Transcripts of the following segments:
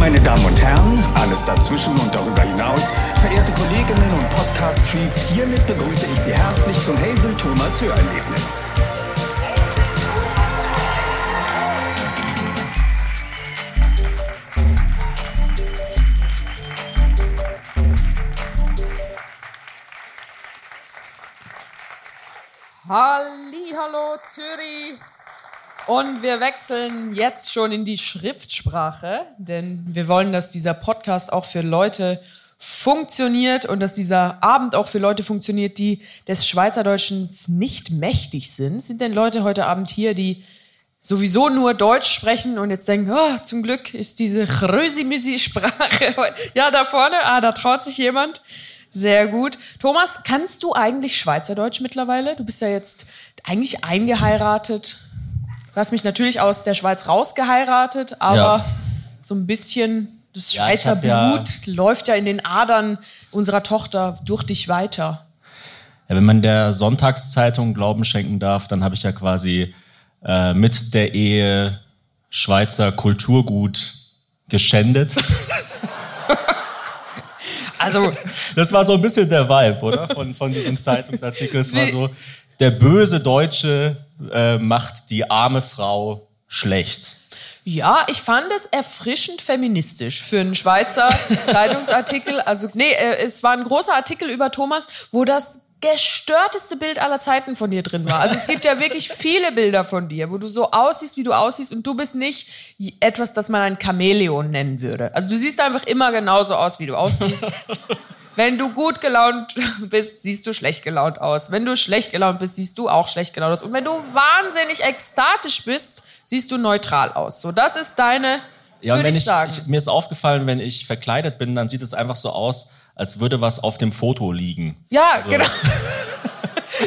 Meine Damen und Herren, alles dazwischen und darüber hinaus, verehrte Kolleginnen und Podcast-Freaks, hiermit begrüße ich Sie herzlich zum Hazel Thomas Hörerlebnis. Hallo Zürich. Und wir wechseln jetzt schon in die Schriftsprache, denn wir wollen, dass dieser Podcast auch für Leute funktioniert und dass dieser Abend auch für Leute funktioniert, die des Schweizerdeutschen nicht mächtig sind. Sind denn Leute heute Abend hier, die sowieso nur Deutsch sprechen und jetzt denken, oh, zum Glück ist diese Chrösi-Müsi-Sprache. Ja, da vorne, ah, da traut sich jemand. Sehr gut. Thomas, kannst du eigentlich Schweizerdeutsch mittlerweile? Du bist ja jetzt eigentlich eingeheiratet. Du hast mich natürlich aus der Schweiz rausgeheiratet, aber Ja. so ein bisschen das Ja, Schweizer ja- Blut läuft ja in den Adern unserer Tochter durch dich weiter. Ja, wenn man der Sonntagszeitung Glauben schenken darf, dann habe ich ja quasi äh, mit der Ehe Schweizer Kulturgut geschändet. Also, Das war so ein bisschen der Vibe, oder? Von, von diesem Zeitungsartikel. Es war so, der böse Deutsche äh, macht die arme Frau schlecht. ja, ich fand es erfrischend feministisch für einen Schweizer Zeitungsartikel. Also, nee, äh, es war ein großer Artikel über Thomas, wo das gestörteste Bild aller Zeiten von dir drin war. Also es gibt ja wirklich viele Bilder von dir, wo du so aussiehst, wie du aussiehst und du bist nicht etwas, das man ein Chamäleon nennen würde. Also du siehst einfach immer genauso aus, wie du aussiehst. Wenn du gut gelaunt bist, siehst du schlecht gelaunt aus. Wenn du schlecht gelaunt bist, siehst du auch schlecht gelaunt aus. Und wenn du wahnsinnig ekstatisch bist, siehst du neutral aus. So, das ist deine, Ja, und wenn ich, ich, ich, mir ist aufgefallen, wenn ich verkleidet bin, dann sieht es einfach so aus, als würde was auf dem Foto liegen. ja, genau.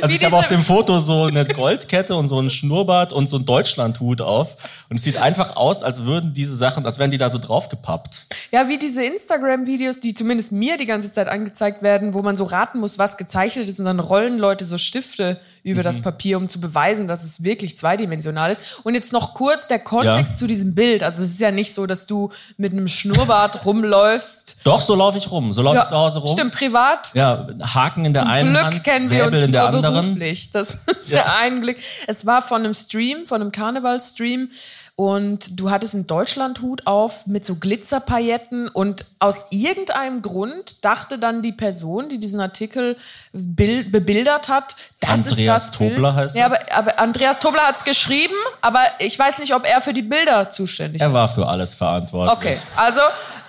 Also ich habe auf dem Foto so eine Goldkette und so einen Schnurrbart und so einen Deutschlandhut auf. Und es sieht einfach aus, als würden diese Sachen, als wären die da so draufgepappt. Ja, wie diese Instagram-Videos, die zumindest mir die ganze Zeit angezeigt werden, wo man so raten muss, was gezeichnet ist und dann rollen Leute so Stifte über Mhm. das Papier, um zu beweisen, dass es wirklich zweidimensional ist. Und jetzt noch kurz der Kontext Ja. zu diesem Bild. Also es ist ja nicht so, dass du mit einem Schnurrbart rumläufst. Doch, so laufe ich rum. So laufe ich zu Hause rum. Stimmt, privat. Ja, Haken in der einen Glück Hand, kennen wir Säbel uns in der anderen. beruflich. Das ist ja. Ja. ein Glück. Es war von einem Stream, von einem Karnevalstream und du hattest einen Deutschlandhut auf mit so Glitzerpailletten und aus irgendeinem Grund dachte dann die Person, die diesen Artikel bild, bebildert hat, das Andreas ist das Bild. Tobler heißt Ja, er. aber, aber Andreas Tobler hat es geschrieben, aber ich weiß nicht, ob er für die Bilder zuständig Er ist. war für alles verantwortlich. Okay, also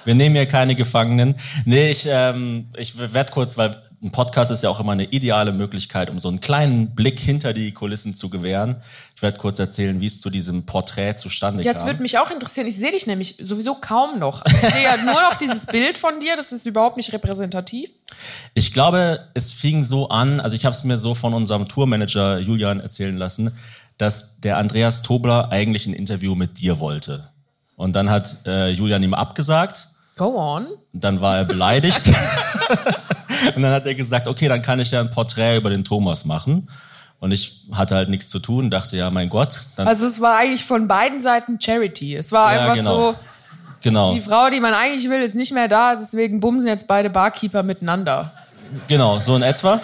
Wir nehmen hier keine Gefangenen. Nee, ich, ähm, ich werde kurz, weil ein Podcast ist ja auch immer eine ideale Möglichkeit, um so einen kleinen Blick hinter die Kulissen zu gewähren. Ich werde kurz erzählen, wie es zu diesem Porträt zustande es kam. würde mich auch interessieren. Ich sehe dich nämlich sowieso kaum noch. Ich sehe ja nur noch dieses Bild von dir. Das ist überhaupt nicht repräsentativ. Ich glaube, es fing so an, also ich habe es mir so von unserem Tourmanager Julian erzählen lassen, dass der Andreas Tobler eigentlich ein Interview mit dir wollte. Und dann hat äh, Julian ihm abgesagt. Go on. Dann war er beleidigt. und dann hat er gesagt, okay, dann kann ich ja ein Porträt über den Thomas machen. Und ich hatte halt nichts zu tun, dachte, ja, mein Gott. Also es war eigentlich von beiden Seiten Charity. Es war Ja, einfach genau. so, genau, die Frau, die man eigentlich will, ist nicht mehr da. Deswegen bumsen jetzt beide Barkeeper miteinander. genau, so in etwa.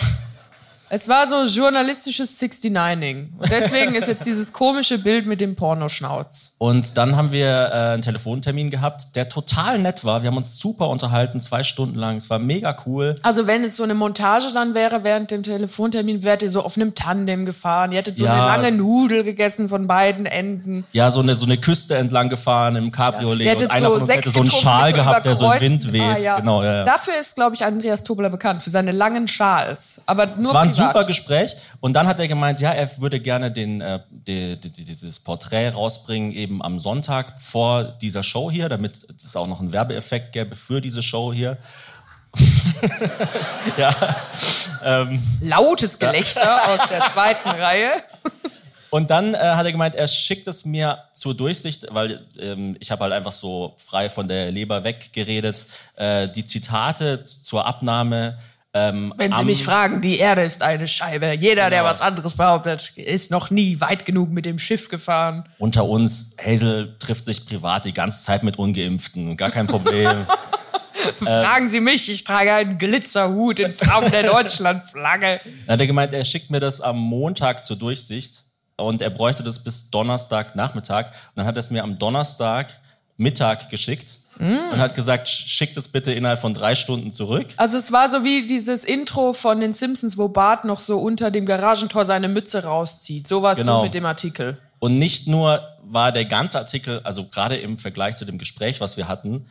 Es war so journalistisches 69ing. Und deswegen ist jetzt dieses komische Bild mit dem Pornoschnauz. Und dann haben wir äh, einen Telefontermin gehabt, der total nett war. Wir haben uns super unterhalten, zwei Stunden lang. Es war mega cool. Also wenn es so eine Montage dann wäre während dem Telefontermin, wärt ihr so auf einem Tandem gefahren. Ihr hättet so Ja. eine lange Nudel gegessen von beiden Enden. Ja, so eine, so eine Küste entlang gefahren im Cabriolet. Ihr und hättet einer von uns hätte so einen Schal so gehabt, der so im Wind weht. Ah, ja. Genau, ja, ja. Dafür ist, glaube ich, Andreas Tobler bekannt, für seine langen Schals. Aber nur Super Gespräch und dann hat er gemeint, ja, er würde gerne den, äh, die, die, die, dieses Porträt rausbringen eben am Sonntag vor dieser Show hier, damit es auch noch einen Werbeeffekt gäbe für diese Show hier. Lautes Gelächter aus der zweiten Reihe. Und dann äh, hat er gemeint, er schickt es mir zur Durchsicht, weil ähm, ich habe halt einfach so frei von der Leber weggeredet, äh, die Zitate zur Abnahme Ähm, Wenn Sie mich fragen, die Erde ist eine Scheibe. Jeder, der Genau. was anderes behauptet, ist noch nie weit genug mit dem Schiff gefahren. unter uns, Hazel trifft sich privat die ganze Zeit mit Ungeimpften. Gar kein Problem. Fragen Sie mich, ich trage einen Glitzerhut in Form der Deutschlandflagge. Dann hat er gemeint, er schickt mir das am Montag zur Durchsicht und er bräuchte das bis Donnerstag Nachmittag. Und dann hat er es mir am Donnerstag Mittag geschickt und hat gesagt, schickt es bitte innerhalb von drei Stunden zurück. Also es war so wie dieses Intro von den Simpsons, wo Bart noch so unter dem Garagentor seine Mütze rauszieht. So war es Genau. so mit dem Artikel. Und nicht nur war der ganze Artikel, also gerade im Vergleich zu dem Gespräch, was wir hatten,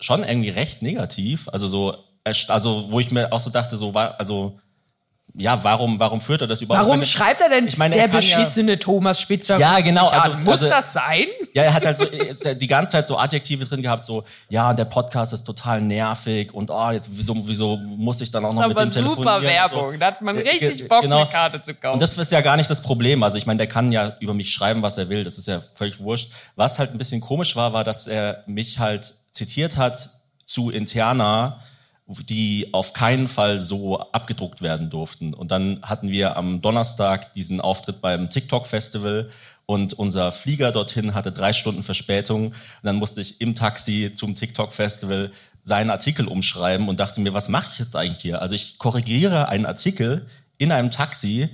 schon irgendwie recht negativ. Also so, also wo ich mir auch so dachte, so war, also ja, warum, warum führt er das überhaupt? Warum meine, schreibt er denn ich meine, der er kann ja- beschissene Thomas Spitzer? Ja, genau, also-? Muss also- das sein? Ja, er hat halt so ist die ganze Zeit so Adjektive drin gehabt, so ja, der Podcast ist total nervig und oh, jetzt wieso, wieso muss ich dann auch Das noch ist mit dem telefonieren? super und so. Werbung. Da hat man Äh, richtig Bock, genau. eine Karte zu kaufen. Und das ist ja gar nicht das Problem. Also ich meine, der kann ja über mich schreiben, was er will. Das ist ja völlig wurscht. Was halt ein bisschen komisch war, war, dass er mich halt zitiert hat zu Interna, die auf keinen Fall so abgedruckt werden durften. Und dann hatten wir am Donnerstag diesen Auftritt beim TikTok-Festival und unser Flieger dorthin hatte drei Stunden Verspätung. Und dann musste ich im Taxi zum TikTok-Festival seinen Artikel umschreiben und dachte mir, was mache ich jetzt eigentlich hier? Also ich korrigiere einen Artikel in einem Taxi,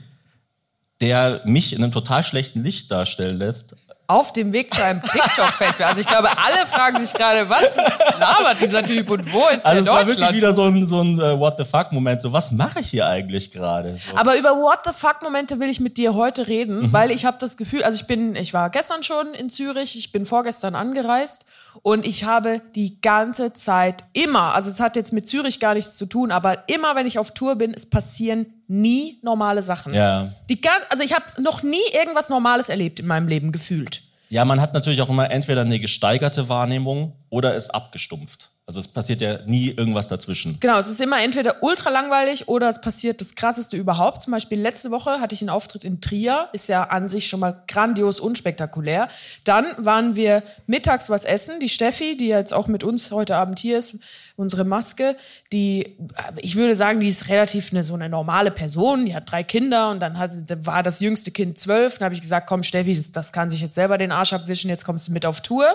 der mich in einem total schlechten Licht darstellen lässt. Auf dem Weg zu einem TikTok-Festival. Also ich glaube, alle fragen sich gerade, was labert dieser Typ und wo ist Also der es war wirklich wieder so ein, so ein äh, What the fuck-Moment. So, was mache ich hier eigentlich gerade? So. Aber über What the fuck Momente will ich mit dir heute reden, Mhm. weil ich habe das Gefühl, also ich bin, ich war gestern schon in Zürich, ich bin vorgestern angereist und ich habe die ganze Zeit immer, also es hat jetzt mit Zürich gar nichts zu tun, aber immer wenn ich auf Tour bin, es passieren nie normale Sachen. Ja. Die gan also ich habe noch nie irgendwas Normales erlebt in meinem Leben gefühlt. Ja, man hat natürlich auch immer entweder eine gesteigerte Wahrnehmung oder ist abgestumpft. Also es passiert ja nie irgendwas dazwischen. Genau, es ist immer entweder ultra langweilig oder es passiert das krasseste überhaupt. Zum Beispiel letzte Woche hatte ich einen Auftritt in Trier, ist ja an sich schon mal grandios unspektakulär. Dann waren wir mittags was essen. Die Steffi, die jetzt auch mit uns heute Abend hier ist, unsere Maske, die, ich würde sagen, die ist relativ eine, so eine normale Person. Die hat drei Kinder und dann hat, war das jüngste Kind zwölf. Dann habe ich gesagt, komm Steffi, das, das kann sich jetzt selber den Arsch abwischen, jetzt kommst du mit auf Tour.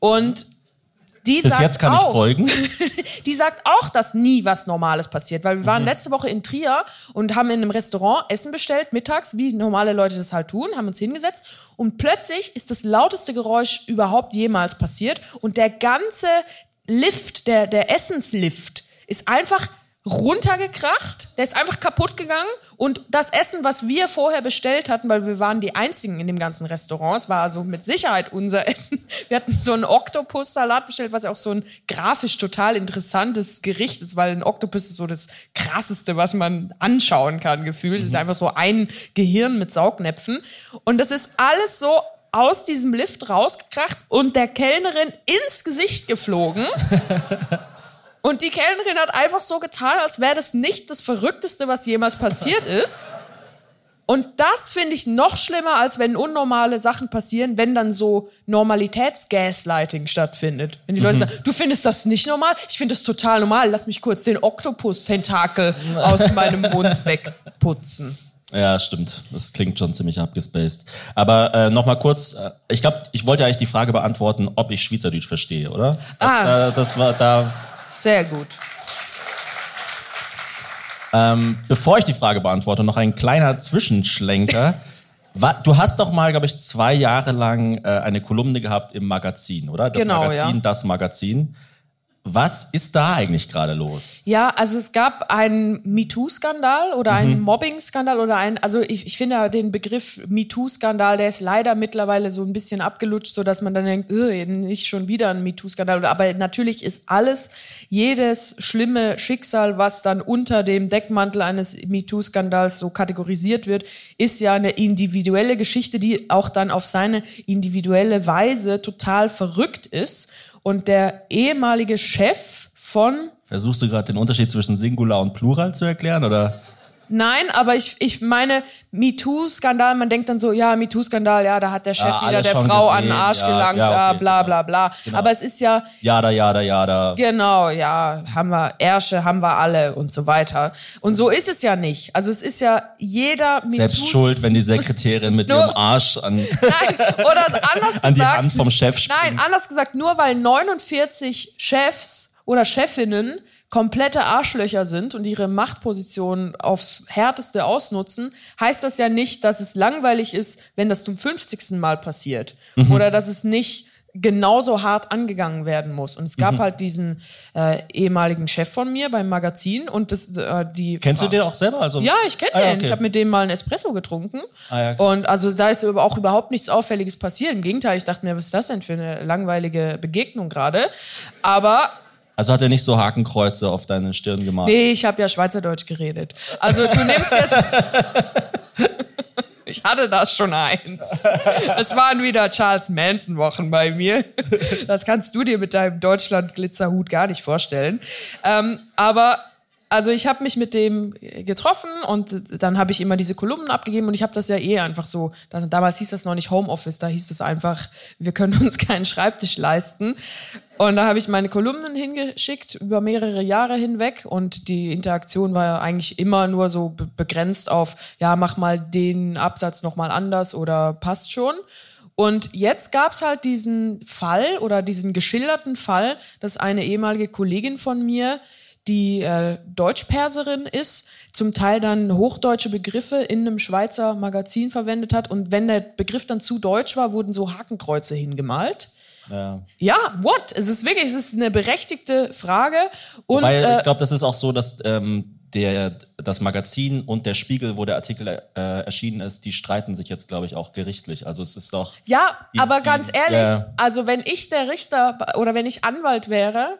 Und die Bis sagt jetzt kann auch, ich folgen. die sagt auch, dass nie was Normales passiert, weil wir waren letzte Woche in Trier und haben in einem Restaurant Essen bestellt, mittags, wie normale Leute das halt tun, haben uns hingesetzt und plötzlich ist das lauteste Geräusch überhaupt jemals passiert und der ganze Lift, der, der Essenslift ist einfach runtergekracht, der ist einfach kaputt gegangen und das Essen, was wir vorher bestellt hatten, weil wir waren die einzigen in dem ganzen Restaurant, es war also mit Sicherheit unser Essen. Wir hatten so einen Oktopus-Salat bestellt, was ja auch so ein grafisch total interessantes Gericht ist, weil ein Oktopus ist so das krasseste, was man anschauen kann, gefühlt. Es ist einfach so ein Gehirn mit Saugnäpfen und das ist alles so aus diesem Lift rausgekracht und der Kellnerin ins Gesicht geflogen. Und die Kellnerin hat einfach so getan, als wäre das nicht das Verrückteste, was jemals passiert ist. Und das finde ich noch schlimmer, als wenn unnormale Sachen passieren, wenn dann so Normalitätsgaslighting stattfindet. Wenn die Leute sagen, du findest das nicht normal? Ich finde das total normal. Lass mich kurz den Oktopus-Tentakel aus meinem Mund wegputzen. Ja, stimmt. Das klingt schon ziemlich abgespaced. Aber äh, noch mal kurz, äh, ich glaube, ich wollte eigentlich die Frage beantworten, ob ich Schweizerdeutsch verstehe, oder? Das, Ah. äh, das war da. Sehr gut. Ähm, bevor ich die Frage beantworte, noch ein kleiner Zwischenschlenker. Du hast doch mal, glaube ich, zwei Jahre lang äh, eine Kolumne gehabt im Magazin, oder? Das Genau, Magazin, ja. das Magazin. Was ist da eigentlich gerade los? Ja, also es gab einen MeToo-Skandal oder einen Mobbing-Skandal oder ein, also ich, ich finde den Begriff MeToo-Skandal, der ist leider mittlerweile so ein bisschen abgelutscht, so dass man dann denkt, "Äh, nicht schon wieder ein MeToo-Skandal. Aber natürlich ist alles, jedes schlimme Schicksal, was dann unter dem Deckmantel eines MeToo-Skandals so kategorisiert wird, ist ja eine individuelle Geschichte, die auch dann auf seine individuelle Weise total verrückt ist. Und der ehemalige Chef von Versuchst du gerade den Unterschied zwischen Singular und Plural zu erklären, oder? Nein, aber ich, ich meine, MeToo-Skandal, man denkt dann so, ja, MeToo-Skandal, ja, da hat der Chef Ah, wieder der Frau an gesehen, den Arsch ja, gelangt, ja, ja, okay, bla genau. bla bla. Genau. Aber es ist ja, Jada, jada, jada. Genau, ja, haben wir Ärsche, haben wir alle und so weiter. Und so ist es ja nicht. Also es ist ja jeder Selbst MeToo- schuld, wenn die Sekretärin mit Nur- ihrem Arsch an, Nein, oder anders an die gesagt, Hand vom Chef springt. Nein, anders gesagt, nur weil 49 Chefs oder Chefinnen komplette Arschlöcher sind und ihre Machtposition aufs härteste ausnutzen, heißt das ja nicht, dass es langweilig ist, wenn das zum 50. Mal passiert. Mhm. Oder dass es nicht genauso hart angegangen werden muss. Und es gab Mhm. halt diesen äh, ehemaligen Chef von mir beim Magazin und das, äh, die Kennst du Frau- den auch selber? Also, ja, ich kenne Ah, den. okay. Ich habe mit dem mal einen Espresso getrunken. Ah, ja, okay. und also da ist auch überhaupt nichts Auffälliges passiert. Im Gegenteil, ich dachte mir, was ist das denn für eine langweilige Begegnung gerade? Aber Also hat er nicht so Hakenkreuze auf deine Stirn gemalt? nee, ich habe ja Schweizerdeutsch geredet. Also du nimmst jetzt. Ich hatte da schon eins. Es waren wieder Charles Manson Wochen bei mir. Das kannst du dir mit deinem Deutschland Glitzerhut gar nicht vorstellen. Ähm, aber also ich habe mich mit dem getroffen und dann habe ich immer diese Kolumnen abgegeben und ich habe das ja eh einfach so, da- damals hieß das noch nicht Homeoffice, da hieß es einfach, wir können uns keinen Schreibtisch leisten. Und da habe ich meine Kolumnen hingeschickt über mehrere Jahre hinweg und die Interaktion war ja eigentlich immer nur so be begrenzt auf, ja, mach mal den Absatz nochmal anders oder passt schon. Und jetzt gab's halt diesen Fall oder diesen geschilderten Fall, dass eine ehemalige Kollegin von mir, die äh, Deutschperserin ist, zum Teil dann hochdeutsche Begriffe in einem Schweizer Magazin verwendet hat. Und wenn der Begriff dann zu deutsch war, wurden so Hakenkreuze hingemalt. Ja. Ja, what? Es ist wirklich, es ist eine berechtigte Frage. Und Weil äh, ich glaube, das ist auch so, dass ähm, der, das Magazin und der Spiegel, wo der Artikel äh, erschienen ist, die streiten sich jetzt, glaube ich, auch gerichtlich. Also es ist doch. Ja, Die- aber die- ganz ehrlich, ja. also wenn ich der Richter oder wenn ich Anwalt wäre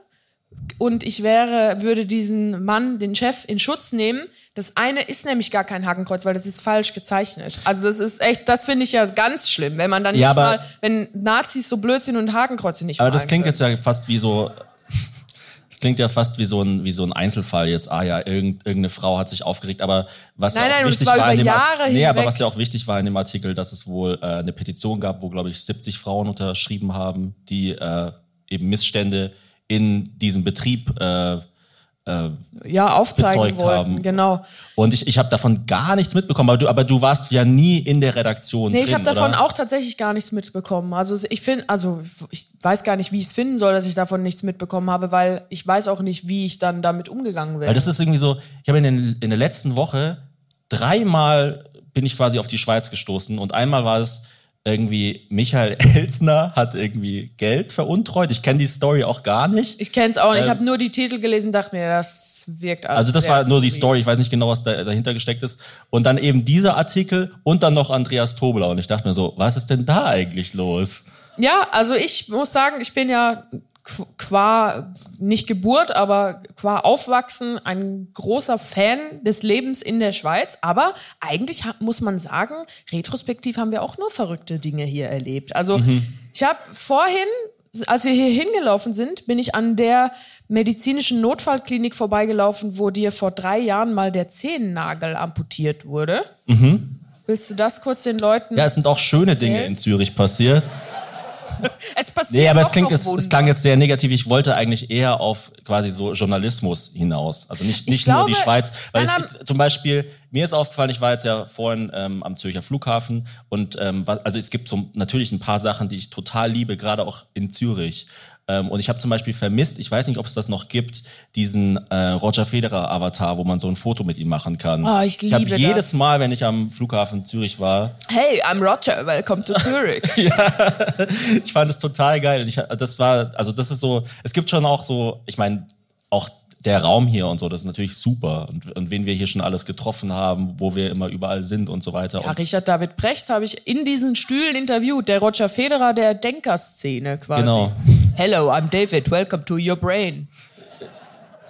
und ich wäre, würde diesen Mann, den Chef, in Schutz nehmen, das eine ist nämlich gar kein Hakenkreuz, weil das ist falsch gezeichnet. Also das ist echt, das finde ich ja ganz schlimm, wenn man dann Ja, nicht mal, wenn Nazis so blöd sind und Hakenkreuze nicht Aber das klingt können. jetzt ja fast wie so. Das klingt ja fast wie so ein wie so ein Einzelfall jetzt. Ah ja, irgend, irgendeine Frau hat sich aufgeregt. Aber was Nein, ja auch nein, wichtig war war, in über dem Jahre nee, aber was ja auch wichtig war in dem Artikel, dass es wohl äh, eine Petition gab, wo glaube ich 70 Frauen unterschrieben haben, die äh, eben Missstände in diesem Betrieb äh, äh, ja, aufzeigen wollten, haben. genau. und ich, ich habe davon gar nichts mitbekommen. Aber du, aber du warst ja nie in der Redaktion Nee, drin, ich habe davon auch tatsächlich gar nichts mitbekommen. Also ich finde, also ich weiß gar nicht, wie ich es finden soll, dass ich davon nichts mitbekommen habe, weil ich weiß auch nicht, wie ich dann damit umgegangen wäre. Weil das ist irgendwie so, ich habe in, den, in der letzten Woche dreimal bin ich quasi auf die Schweiz gestoßen und einmal war es irgendwie Michael Elsner hat irgendwie Geld veruntreut. Ich kenne die Story auch gar nicht. Ich kenne es auch nicht. Ich Ähm, habe nur die Titel gelesen, dachte mir, das wirkt alles. Also das war nur die. Story, ich weiß nicht genau, was da, dahinter gesteckt ist. Und dann eben dieser Artikel und dann noch Andreas Tobler. Und ich dachte mir so, was ist denn da eigentlich los? Ja, also ich muss sagen, ich bin ja qua nicht Geburt, aber qua Aufwachsen ein großer Fan des Lebens in der Schweiz. Aber eigentlich muss man sagen, retrospektiv haben wir auch nur verrückte Dinge hier erlebt. Also Mhm. ich habe vorhin, als wir hier hingelaufen sind, bin ich an der medizinischen Notfallklinik vorbeigelaufen, wo dir vor drei Jahren mal der Zehennagel amputiert wurde. Willst du das kurz den Leuten? Mhm. Ja, es sind auch schöne Dinge Erzähl. in Zürich passiert. es passiert Nee, aber es klingt, es, es klang jetzt sehr negativ. Ich wollte eigentlich eher auf quasi so Journalismus hinaus. Also nicht, Ich nicht nur glaube, die Schweiz. Weil nein, es, ich, zum Beispiel, mir ist aufgefallen, ich war jetzt ja vorhin ähm, am Zürcher Flughafen und ähm, also es gibt so natürlich ein paar Sachen, die ich total liebe, gerade auch in Zürich. Ähm, und ich habe zum Beispiel vermisst, ich weiß nicht, ob es das noch gibt, diesen äh, Roger Federer Avatar, wo man so ein Foto mit ihm machen kann. Oh, ich Ich habe jedes. Mal, wenn ich am Flughafen Zürich war, Hey, I'm Roger, welcome to Zurich. ich fand es total geil. Und Ich, das war, also das ist so, es gibt schon auch so, ich meine, auch der Raum hier und so, das ist natürlich super. Und, und wen wir hier schon alles getroffen haben, wo wir immer überall sind und so weiter. Ja, Richard David Brecht habe ich in diesen Stühlen interviewt, der Roger Federer der Denkerszene quasi. Genau. Hello, I'm David, welcome to your brain.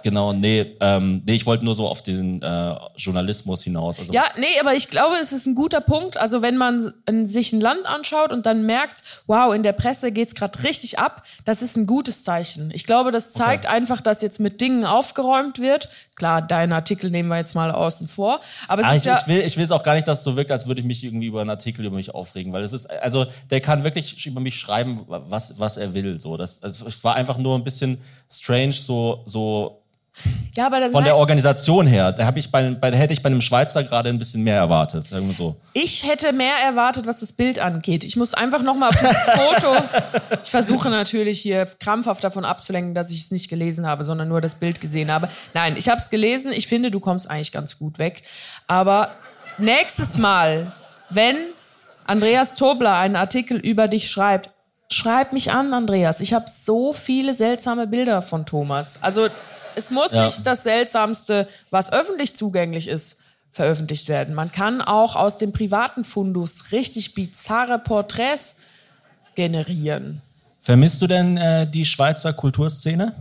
Genau, nee, ähm, nee, ich wollte nur so auf den äh, Journalismus hinaus. Also Ja, nee, aber ich glaube, das ist ein guter Punkt. Also wenn man sich ein Land anschaut und dann merkt, wow, in der Presse geht's gerade richtig ab, das ist ein gutes Zeichen. Ich glaube, das zeigt einfach, dass jetzt mit Dingen aufgeräumt wird. Klar, deinen Artikel nehmen wir jetzt mal außen vor. Aber es Ah, ist ich, ja, ich will, ich will es auch gar nicht, dass es so wirkt, als würde ich mich irgendwie über einen Artikel über mich aufregen, weil es ist, also der kann wirklich über mich schreiben, was, was er will. So, das, also es war einfach nur ein bisschen strange, so, so ja, aber das von der Organisation her. Da habe ich bei, bei, hätte ich bei einem Schweizer gerade ein bisschen mehr erwartet, sagen wir so. Ich hätte mehr erwartet, was das Bild angeht. Ich muss einfach noch mal auf dieses Foto. Ich versuche natürlich hier krampfhaft davon abzulenken, dass ich es nicht gelesen habe, sondern nur das Bild gesehen habe. Nein, ich habe es gelesen. Ich finde, du kommst eigentlich ganz gut weg. Aber nächstes Mal, wenn Andreas Tobler einen Artikel über dich schreibt, schreib mich an, Andreas. Ich habe so viele seltsame Bilder von Thomas. Also es muss Ja. nicht das Seltsamste, was öffentlich zugänglich ist, veröffentlicht werden. Man kann auch aus dem privaten Fundus richtig bizarre Porträts generieren. Vermisst du denn äh, die Schweizer Kulturszene?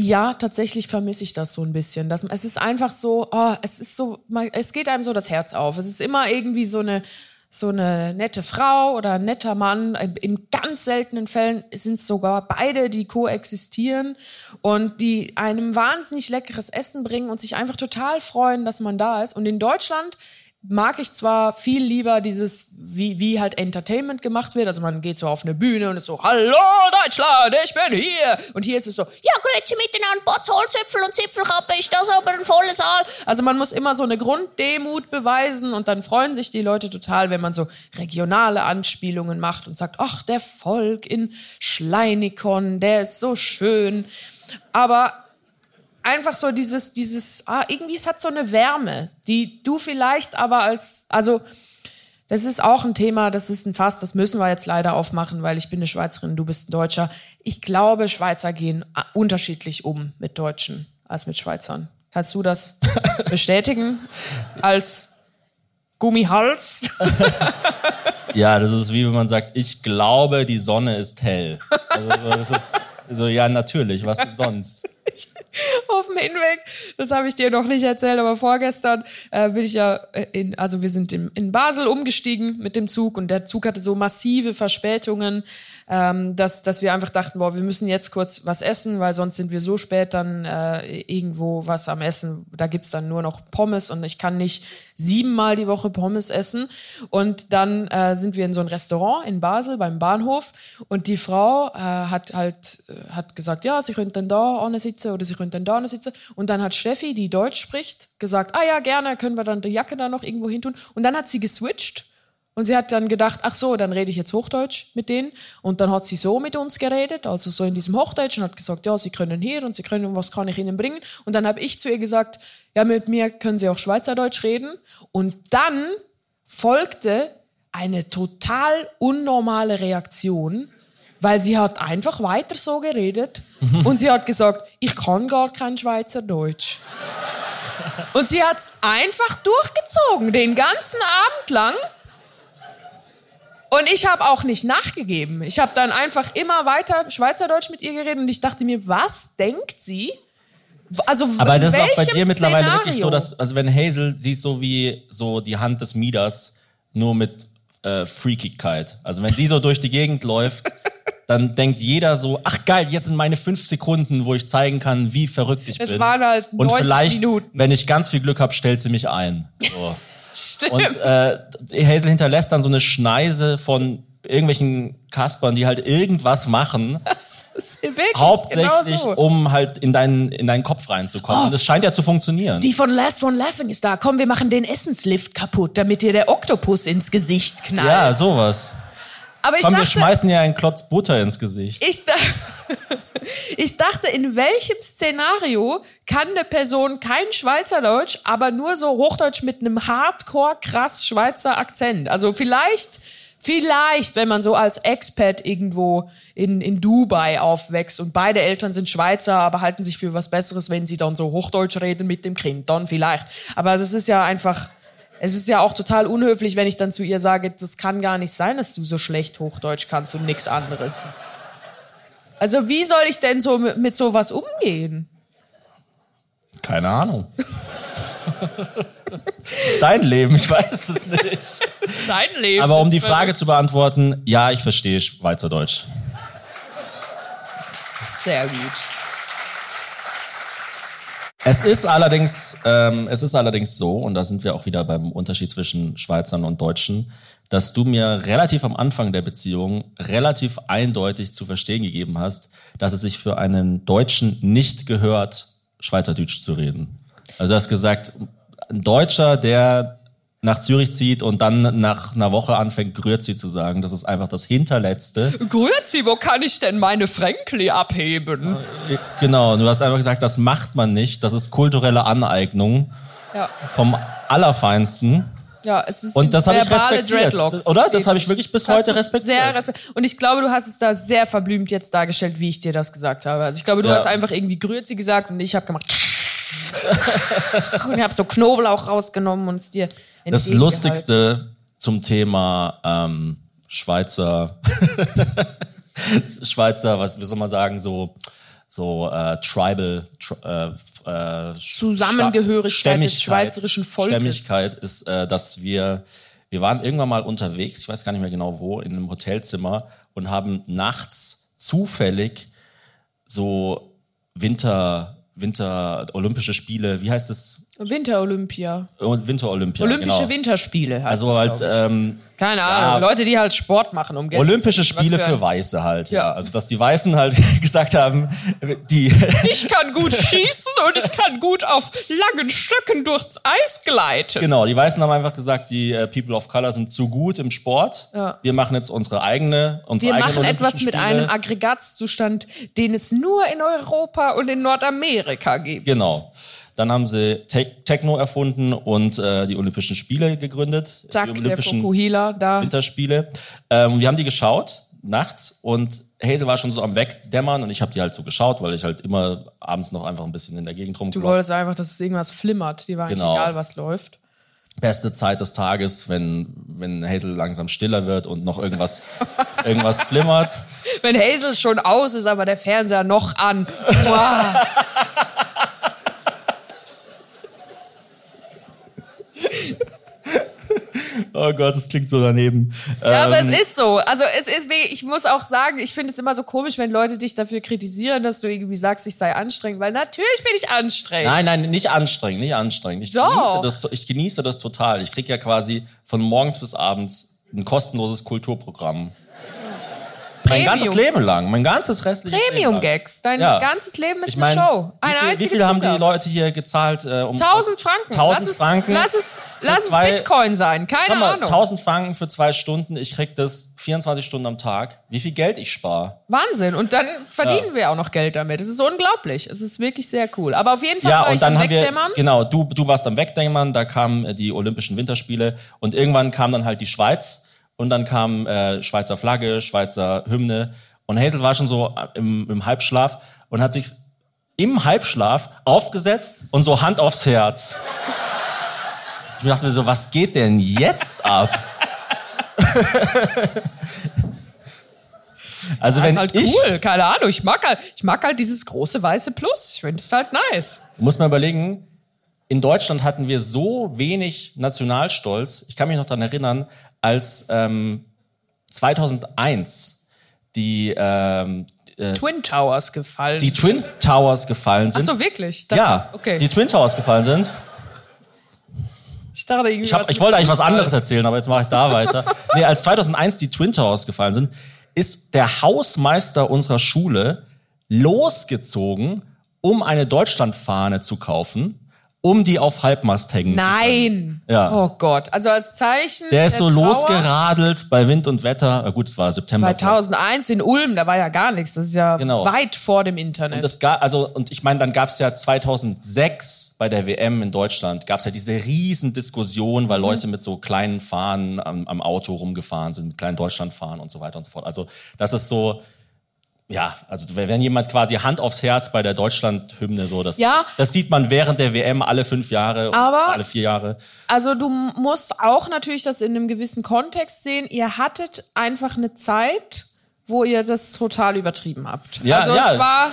Ja, tatsächlich vermisse ich das so ein bisschen. Das, es ist einfach so, oh, es ist so, man- es geht einem so das Herz auf. Es ist immer irgendwie so eine, so eine nette Frau oder ein netter Mann. In ganz seltenen Fällen sind es sogar beide, die koexistieren und die einem wahnsinnig leckeres Essen bringen und sich einfach total freuen, dass man da ist. Und in Deutschland mag ich zwar viel lieber dieses, wie, wie halt Entertainment gemacht wird. Also man geht so auf eine Bühne und ist so, hallo Deutschland, ich bin hier. Und hier ist es so, ja, grüezi miteinander, Botz, Holzäpfel und Zipfelkappe, ist das aber ein voller Saal. Also man muss immer so eine Grunddemut beweisen und dann freuen sich die Leute total, wenn man so regionale Anspielungen macht und sagt, ach, der Volk in Schleinikon, der ist so schön. Aber einfach so dieses, dieses, ah, irgendwie es hat so eine Wärme, die du vielleicht aber als, also das ist auch ein Thema, das ist ein Fass, das müssen wir jetzt leider aufmachen, weil ich bin eine Schweizerin, du bist ein Deutscher. Ich glaube, Schweizer gehen ah, unterschiedlich um mit Deutschen als mit Schweizern. Kannst du das bestätigen als Gummihals? Ja, das ist wie wenn man sagt, ich glaube, die Sonne ist hell. Also so, das ist so, ja, natürlich, was denn sonst? auf dem Hinweg. Das habe ich dir noch nicht erzählt, aber vorgestern äh, bin ich ja äh, in, also wir sind in, in Basel umgestiegen mit dem Zug und der Zug hatte so massive Verspätungen, ähm, dass, dass wir einfach dachten, boah, wir müssen jetzt kurz was essen, weil sonst sind wir so spät dann äh, irgendwo was am Essen. Da gibt's dann nur noch Pommes und ich kann nicht siebenmal die Woche Pommes essen. Und dann äh, sind wir in so ein Restaurant in Basel beim Bahnhof und die Frau äh, hat halt äh, hat gesagt, ja, sie könnten da vorne sitzen oder sie könnten da vorne sitzen. Und dann hat Steffi, die Deutsch spricht, gesagt, ah ja, gerne, können wir dann die Jacke da noch irgendwo hin tun. Und dann hat sie geswitcht und sie hat dann gedacht, ach so, dann rede ich jetzt Hochdeutsch mit denen. Und dann hat sie so mit uns geredet, also so in diesem Hochdeutsch und hat gesagt, ja, sie können hier und sie können, was kann ich ihnen bringen? Und dann habe ich zu ihr gesagt, ja, mit mir können sie auch Schweizerdeutsch reden. Und dann folgte eine total unnormale Reaktion, weil sie hat einfach weiter so geredet und sie hat gesagt, ich kann gar kein Schweizerdeutsch. Und sie hat's einfach durchgezogen, den ganzen Abend lang. Und ich habe auch nicht nachgegeben. Ich habe dann einfach immer weiter Schweizerdeutsch mit ihr geredet und ich dachte mir, was denkt sie? Also Aber das ist auch bei dir mittlerweile Szenario? wirklich so, dass, also wenn Hazel, sie ist so wie so die Hand des Midas, nur mit äh, Freakigkeit. Also wenn sie so durch die Gegend läuft, dann denkt jeder so, ach geil, jetzt sind meine fünf Sekunden, wo ich zeigen kann, wie verrückt ich Es bin. waren halt Und 90 vielleicht, Minuten. wenn ich ganz viel Glück habe, stellt sie mich ein. So. Stimmt. Und äh, Hazel hinterlässt dann so eine Schneise von irgendwelchen Kaspern, die halt irgendwas machen, das ist wirklich hauptsächlich genau so. um halt in deinen, in deinen Kopf reinzukommen. Und es scheint ja zu funktionieren. Die von Last One Laughing ist da. Komm, wir machen den Essenslift kaputt, damit dir der Oktopus ins Gesicht knallt. ja, sowas. Aber ich Komm, wir dachte, schmeißen ja einen Klotz Butter ins Gesicht. ich, ich dachte, in welchem Szenario kann eine Person kein Schweizerdeutsch, aber nur so Hochdeutsch mit einem Hardcore krass Schweizer Akzent? Also vielleicht, vielleicht, wenn man so als Expat irgendwo in, in Dubai aufwächst und beide Eltern sind Schweizer, aber halten sich für was Besseres, wenn sie dann so Hochdeutsch reden mit dem Kind, dann vielleicht. Aber das ist ja einfach, es ist ja auch total unhöflich, wenn ich dann zu ihr sage, das kann gar nicht sein, dass du so schlecht Hochdeutsch kannst und nichts anderes. Also wie soll ich denn so mit, mit sowas umgehen? Keine Ahnung. Dein Leben, ich weiß es nicht. Dein Leben. Aber um die. Frage zu beantworten, ja, ich verstehe Schweizerdeutsch. Sehr gut. Es ist allerdings, ähm, es ist allerdings so, und da sind wir auch wieder beim Unterschied zwischen Schweizern und Deutschen, dass du mir relativ am Anfang der Beziehung relativ eindeutig zu verstehen gegeben hast, dass es sich für einen Deutschen nicht gehört, Schweizerdeutsch zu reden. Also du hast gesagt, ein Deutscher, der nach Zürich zieht und dann nach einer Woche anfängt, Grüezi zu sagen, das ist einfach das Hinterletzte. Grüezi, wo kann ich denn meine Fränkli abheben? Genau, du hast einfach gesagt, das macht man nicht, das ist kulturelle Aneignung Ja, vom Allerfeinsten. ja es ist Und das habe ich respektiert. Dreadlocks. Oder? Das habe ich wirklich bis heute respektiert. Sehr respekt und ich glaube, du hast es da sehr verblümt jetzt dargestellt, wie ich dir das gesagt habe. Also ich glaube, du Ja. hast einfach irgendwie Grüezi gesagt und ich habe gemacht. und ich habe so Knoblauch rausgenommen und es dir das. Lustigste zum Thema ähm, Schweizer, Schweizer, was wie soll man sagen, so so äh, tribal tr äh, äh, Zusammengehörigkeit des schweizerischen Volkes. Stämmigkeit ist, äh, dass wir wir waren irgendwann mal unterwegs, ich weiß gar nicht mehr genau wo, in einem Hotelzimmer und haben nachts zufällig so Winter Winter Olympische Spiele, wie heißt es? Winterolympia. Winter Olympia. Olympische genau. Winterspiele Also halt ähm, Keine Ahnung, ja. Leute, die halt Sport machen, um Geld Olympische zu verdienen. Spiele für ein- Weiße halt. Ja. Ja. Also dass die Weißen halt gesagt haben, die Ich kann gut schießen und ich kann gut auf langen Stöcken durchs Eis gleiten. genau, die Weißen haben einfach gesagt, die äh, People of Color sind zu gut im Sport. Ja. Wir machen jetzt unsere eigene unsere Wir machen etwas mit Spiele. einem Aggregatzustand, den es nur in Europa und in Nordamerika gibt. Genau. Dann haben sie Te Techno erfunden und äh, die Olympischen Spiele gegründet. Zack, die der Olympischen Fokuhila da. Winterspiele. Ähm, wir haben die geschaut nachts und Hazel war schon so am Wegdämmern und ich habe die halt so geschaut, weil ich halt immer abends noch einfach ein bisschen in der Gegend Du rumklopfe. wolltest einfach, dass es irgendwas flimmert. Die war eigentlich Genau. egal, was läuft. beste Zeit des Tages, wenn, wenn Hazel langsam stiller wird und noch irgendwas, irgendwas flimmert. Wenn Hazel schon aus ist, aber der Fernseher noch an. Wow. Oh Gott, das klingt so daneben. Ja, aber es Ähm, ist so. Also es ist, ich muss auch sagen, ich finde es immer so komisch, wenn Leute dich dafür kritisieren, dass du irgendwie sagst, ich sei anstrengend, weil natürlich bin ich anstrengend. Nein, nein, nicht anstrengend, nicht anstrengend. Ich Doch. genieße das, ich genieße das total. Ich krieg ja quasi von morgens bis abends ein kostenloses Kulturprogramm. Mein Premium. ganzes Leben lang, mein ganzes restliches. Premium-Gags. Dein Ja. ganzes Leben ist Ich meine, eine Show. wie Eine viel, einzige wie viel haben die. Leute hier gezahlt? Äh, um 1000 Franken. 1000 lass es, Franken. Lass es, lass es zwei- Bitcoin sein. Keine mal, Ahnung. 1000 Franken für zwei Stunden. Ich krieg das 24 Stunden am Tag. Wie viel Geld ich spare? Wahnsinn. Und dann verdienen wir auch noch Geld damit. Es ist unglaublich. Es ist wirklich sehr cool. Aber auf jeden Fall Ja, war und ich dann am haben wir, Wegdämmern. genau, du, du warst am Wegdämmern, da kamen äh, die Olympischen Winterspiele und irgendwann kam dann halt die Schweiz und dann kam äh, Schweizer Flagge, Schweizer Hymne und Hazel war schon so äh, im, im Halbschlaf und hat sich im Halbschlaf aufgesetzt und so Hand aufs Herz. Ich dachte mir so, was geht denn jetzt ab? also Das wenn ist halt ich, cool. Keine Ahnung. Ich mag halt, ich mag halt dieses große weiße Plus. Ich finde es halt nice. muss man überlegen, in Deutschland hatten wir so wenig Nationalstolz. Ich kann mich noch daran erinnern, als ähm, 2001 die, ähm, Twin Towers gefallen. die Twin Towers gefallen Ach sind. so, wirklich? Das ja, ist- okay. die Twin Towers gefallen sind. ich dachte irgendwie Ich, hab, ich wollte eigentlich was anderes erzählen, aber jetzt mache ich da weiter. Nee, als 2001 die Twin Towers gefallen sind, ist der Hausmeister unserer Schule losgezogen, um eine Deutschlandfahne zu kaufen, um die auf Halbmast hängen. Nein. Ja. Oh Gott. Also als Zeichen. Der ist so Trauer, losgeradelt bei Wind und Wetter. Na gut, es war September. 2001 in Ulm, da war ja gar nichts. Das ist ja Genau. weit vor dem Internet. Und das ga, also und ich meine, dann gab es ja 2006 bei der WM in Deutschland gab es ja diese riesen Diskussion, Mhm. weil Leute mit so kleinen Fahnen am, am Auto rumgefahren sind, mit kleinen Deutschlandfahnen und so weiter und so fort. Also das ist so, ja, also wenn jemand quasi Hand aufs Herz bei der Deutschlandhymne so, das, Ja. das, das sieht man während der WM alle fünf Jahre, Aber- alle vier Jahre. Also du musst auch natürlich das in einem gewissen Kontext sehen. Ihr hattet einfach eine Zeit, wo ihr das total übertrieben habt. Ja, also ja. es war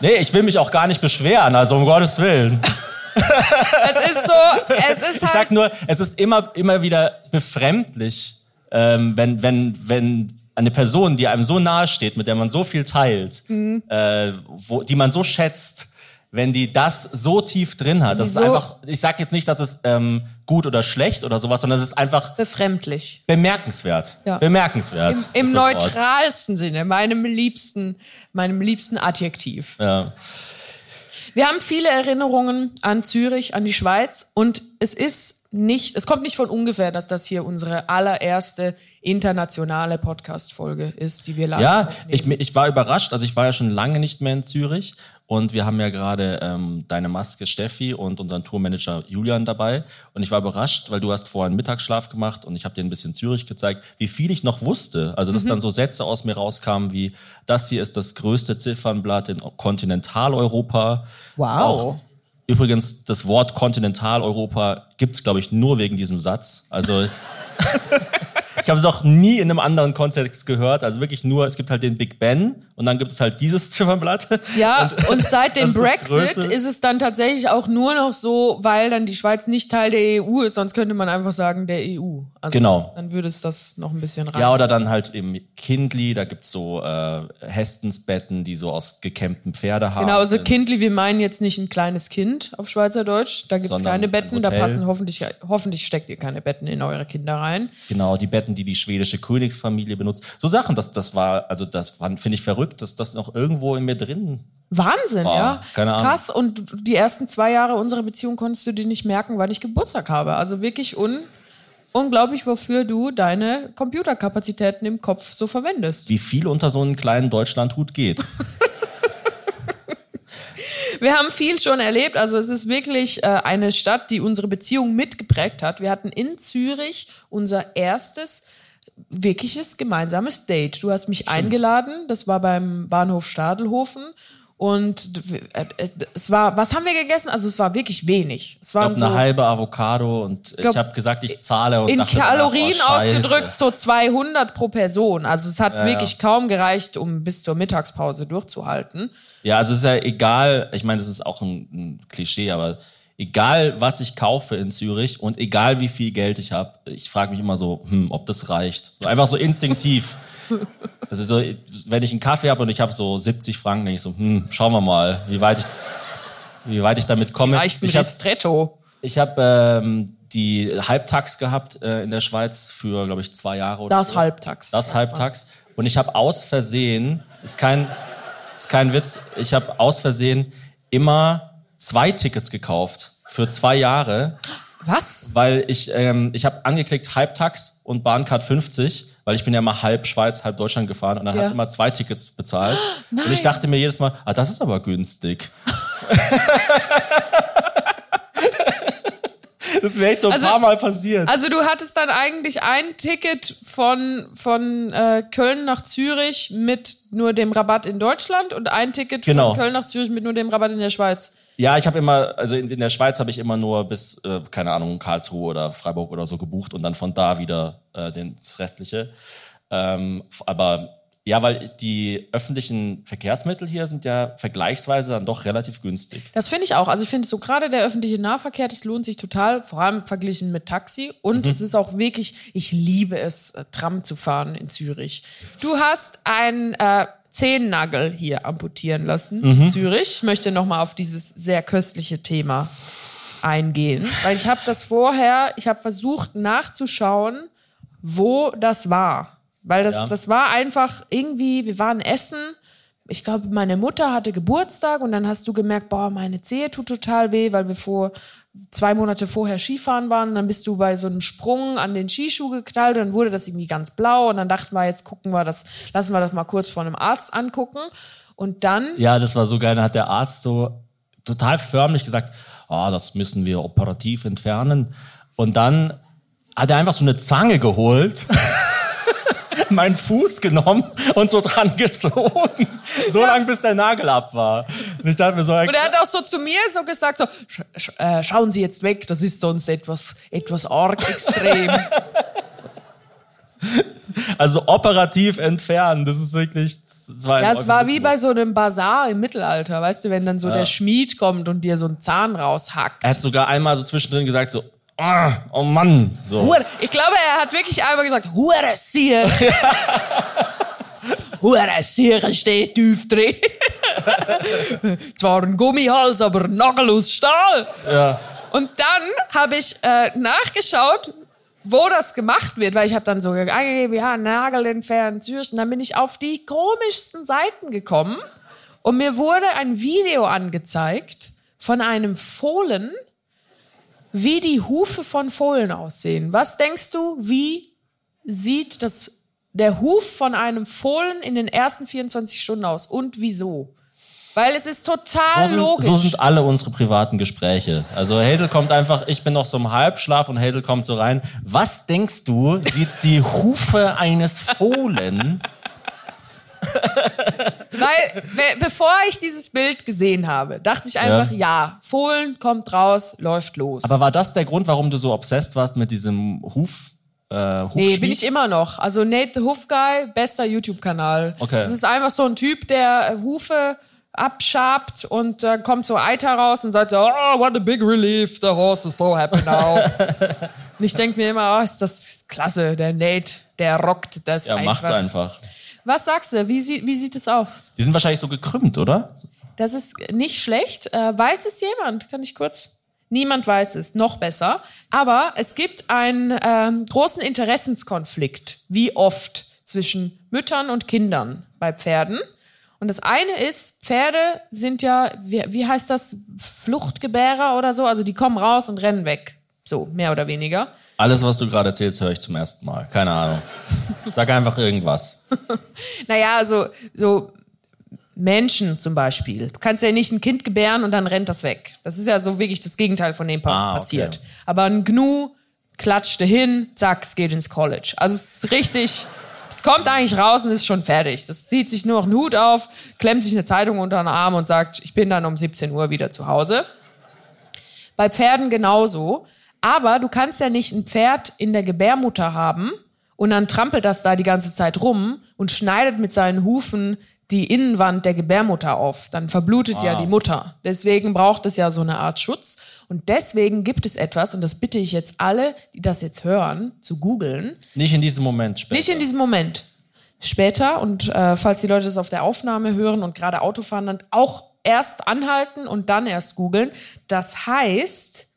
Nee, ich will mich auch gar nicht beschweren, also um Gottes Willen. Es ist so, es ist Ich halt. sag nur, es ist immer, immer wieder befremdlich, ähm, wenn, wenn, wenn eine Person, die einem so nahe steht, mit der man so viel teilt, Mhm. äh, wo, die man so schätzt, wenn die das so tief drin hat. Das ist So- einfach, ich sag jetzt nicht, dass es ähm, gut oder schlecht oder sowas, sondern es ist einfach befremdlich. bemerkenswert. Ja. Bemerkenswert. Im, im ist Wort. neutralsten Sinne, meinem liebsten, meinem liebsten Adjektiv. Ja. Wir haben viele Erinnerungen an Zürich, an die Schweiz und es ist nicht, es kommt nicht von ungefähr, dass das hier unsere allererste internationale Podcast-Folge ist, die wir live Ja, ich, ich war überrascht. Also ich war ja schon lange nicht mehr in Zürich und wir haben ja gerade ähm, deine Maske Steffi und unseren Tourmanager Julian dabei. Und ich war überrascht, weil du hast vorher einen Mittagsschlaf gemacht und ich habe dir ein bisschen Zürich gezeigt, wie viel ich noch wusste. Also Mhm. dass dann so Sätze aus mir rauskamen wie, das hier ist das größte Ziffernblatt in Kontinentaleuropa. Wow. Auch, übrigens, das Wort Kontinentaleuropa gibt's glaube ich, nur wegen diesem Satz. Also ich habe es auch nie in einem anderen Kontext gehört. Also wirklich nur, es gibt halt den Big Ben und dann gibt es halt dieses Ziffernblatt. Ja, und, seit dem ist Brexit ist es dann tatsächlich auch nur noch so, weil dann die Schweiz nicht Teil der EU ist, sonst könnte man einfach sagen der EU. Also Genau. Dann würde es das noch ein bisschen rein. Ja, oder dann halt im Kindli, da gibt's so äh, Hestensbetten, die so aus gekämmten Pferde haben. Genau, also Kindli, wir meinen jetzt nicht ein kleines Kind auf Schweizerdeutsch. Da gibt's Sondern keine ein Betten, da passen hoffentlich, hoffentlich steckt ihr keine Betten in eure Kinder rein. Genau, die Betten, die die schwedische Königsfamilie benutzt. So Sachen, das, das war, also das finde ich verrückt, dass das noch irgendwo in mir drin. Wahnsinn, Boah, ja. keine Ahnung. Krass. Und die ersten zwei Jahre unserer Beziehung konntest du dir nicht merken, weil ich Geburtstag habe. Also wirklich un unglaublich, wofür du deine Computerkapazitäten im Kopf so verwendest. Wie viel unter so einem kleinen Deutschlandhut geht. Wir haben viel schon erlebt. Also es ist wirklich äh, eine Stadt, die unsere Beziehung mitgeprägt hat. Wir hatten in Zürich unser erstes wirkliches gemeinsames Date. Du hast mich eingeladen. Das war beim Bahnhof Stadelhofen. Und äh, es war, was haben wir gegessen? Also es war wirklich wenig. Es Ich waren glaube, so eine halbe Avocado und glaub, ich habe gesagt, ich zahle und in dachte danach, Kalorien oh, ausgedrückt so 200 pro Person. Also es hat Ja, wirklich kaum gereicht, um bis zur Mittagspause durchzuhalten. Ja, also es ist ja egal, ich meine, das ist auch ein, ein Klischee, aber egal, was ich kaufe in Zürich und egal, wie viel Geld ich habe, ich frage mich immer so, hm, ob das reicht. So einfach so instinktiv. Also so, wenn ich einen Kaffee habe und ich habe so 70 Franken, denke ich so, hm, schauen wir mal, wie weit ich, wie weit ich damit komme. Reicht ein ich habe Ristretto. ich hab, ähm, die Halbtags gehabt äh, in der Schweiz für, glaube ich, zwei Jahre oder Das so. Halbtags. Das Halbtags. Und ich habe aus Versehen, ist kein, ist kein Witz, ich habe aus Versehen immer zwei Tickets gekauft für zwei Jahre, Was? weil ich, ähm, ich habe angeklickt Halbtags und Bahncard 50, weil ich bin ja immer halb Schweiz, halb Deutschland gefahren und dann Ja. hat's immer zwei Tickets bezahlt. Und ich dachte mir jedes Mal, ah, das ist aber günstig. das wäre echt so ein Also- paar Mal passiert. Also du hattest dann eigentlich ein Ticket von, von äh, Köln nach Zürich mit nur dem Rabatt in Deutschland und ein Ticket Genau. von Köln nach Zürich mit nur dem Rabatt in der Schweiz. Ja, ich habe immer, also in, in der Schweiz habe ich immer nur bis, äh, keine Ahnung, Karlsruhe oder Freiburg oder so gebucht und dann von da wieder äh, das Restliche. Ähm, aber ja, weil die öffentlichen Verkehrsmittel hier sind ja vergleichsweise dann doch relativ günstig. Das finde ich auch. Also ich finde so gerade der öffentliche Nahverkehr, das lohnt sich total, vor allem verglichen mit Taxi. Und es ist auch wirklich, ich liebe es, äh, Tram zu fahren in Zürich. Du hast einen äh, Zehennagel hier amputieren lassen in Zürich. Ich möchte nochmal auf dieses sehr köstliche Thema eingehen, weil ich habe das vorher, ich habe versucht nachzuschauen, wo das war. Weil das, Ja. das war einfach irgendwie, wir waren essen. Ich glaube, meine Mutter hatte Geburtstag und dann hast du gemerkt, boah, meine Zehe tut total weh, weil wir vor zwei Monate vorher Skifahren waren. Und dann bist du bei so einem Sprung an den Skischuh geknallt und dann wurde das irgendwie ganz blau. Und dann dachten wir, jetzt gucken wir das, lassen wir das mal kurz von einem Arzt angucken. Und dann Ja, das war so geil. Da hat der Arzt so total förmlich gesagt, ah, das müssen wir operativ entfernen. Und dann hat er einfach so eine Zange geholt, meinen Fuß genommen und so dran gezogen. So lang, bis der Nagel ab war. Und ich dachte mir so, Und er hat auch so zu mir so gesagt, so, sch sch äh, schauen Sie jetzt weg, das ist sonst etwas, etwas arg extrem. Also operativ entfernen, das ist wirklich. Das war Ja, es war wie bei so einem Bazar im Mittelalter, weißt du, wenn dann so Ja. der Schmied kommt und dir so einen Zahn raushackt. Er hat sogar einmal so zwischendrin gesagt so, ah, oh Mann, so. Ich glaube, er hat wirklich einmal gesagt, Hure Sier. Hure Sier steht tief drin. Zwar ein Gummihals, aber ein Nagel aus Stahl. Ja. Und dann habe ich äh, nachgeschaut, wo das gemacht wird, weil ich habe dann so eingegeben, ja, Nagel entfernen, Zürich. Und dann bin ich auf die komischsten Seiten gekommen und mir wurde ein Video angezeigt von einem Fohlen, wie die Hufe von Fohlen aussehen. Was denkst du, wie sieht das, der Huf von einem Fohlen in den ersten 24 Stunden aus und wieso? Weil es ist total So sind, logisch. so sind alle unsere privaten Gespräche. Also Hazel kommt einfach, ich bin noch so im Halbschlaf und Hazel kommt so rein. Was denkst du, sieht die Hufe eines Fohlen? Weil, we- bevor ich dieses Bild gesehen habe, dachte ich einfach, ja, Fohlen kommt raus, läuft los. Aber war das der Grund, warum du so obsessed warst mit diesem Huf? Äh, nee, bin ich immer noch. Also Nate the Hoof Guy, bester YouTube-Kanal. Okay. Das ist einfach so ein Typ, der äh, Hufe abschabt und äh, kommt so Eiter raus und sagt so, oh, what a big relief, the horse is so happy now. und ich denke mir immer, oh, ist das klasse, der Nate, der rockt das Ja, einfach. macht's einfach. Was sagst du, wie, sie, wie sieht es aus? Die sind wahrscheinlich so gekrümmt, oder? Das ist nicht schlecht. Äh, weiß es jemand? Kann ich kurz? Niemand weiß es. Noch besser. Aber es gibt einen ähm, großen Interessenskonflikt, wie oft, zwischen Müttern und Kindern bei Pferden. Und das eine ist, Pferde sind ja, wie, wie heißt das, Fluchtgebärer oder so? Also die kommen raus und rennen weg. So, mehr oder weniger. Alles, was du gerade erzählst, höre ich zum ersten Mal. Keine Ahnung. Sag einfach irgendwas. Naja, also so Menschen zum Beispiel. Du kannst ja nicht ein Kind gebären und dann rennt das weg. Das ist ja so wirklich das Gegenteil von dem, was Ah, okay. passiert. Aber ein Gnu klatschte hin, zack, es geht ins College. Also es ist richtig, es kommt eigentlich raus und ist schon fertig. Das zieht sich nur noch einen Hut auf, klemmt sich eine Zeitung unter den Arm und sagt, ich bin dann um 17 Uhr wieder zu Hause. Bei Pferden genauso. Aber du kannst ja nicht ein Pferd in der Gebärmutter haben und dann trampelt das da die ganze Zeit rum und schneidet mit seinen Hufen die Innenwand der Gebärmutter auf. Dann verblutet ja die Mutter. Deswegen braucht es ja so eine Art Schutz. Und deswegen gibt es etwas, und das bitte ich jetzt alle, die das jetzt hören, zu googeln. Nicht in diesem Moment später. Nicht in diesem Moment. Später und äh, falls die Leute das auf der Aufnahme hören und gerade Auto fahren, dann auch erst anhalten und dann erst googeln. Das heißt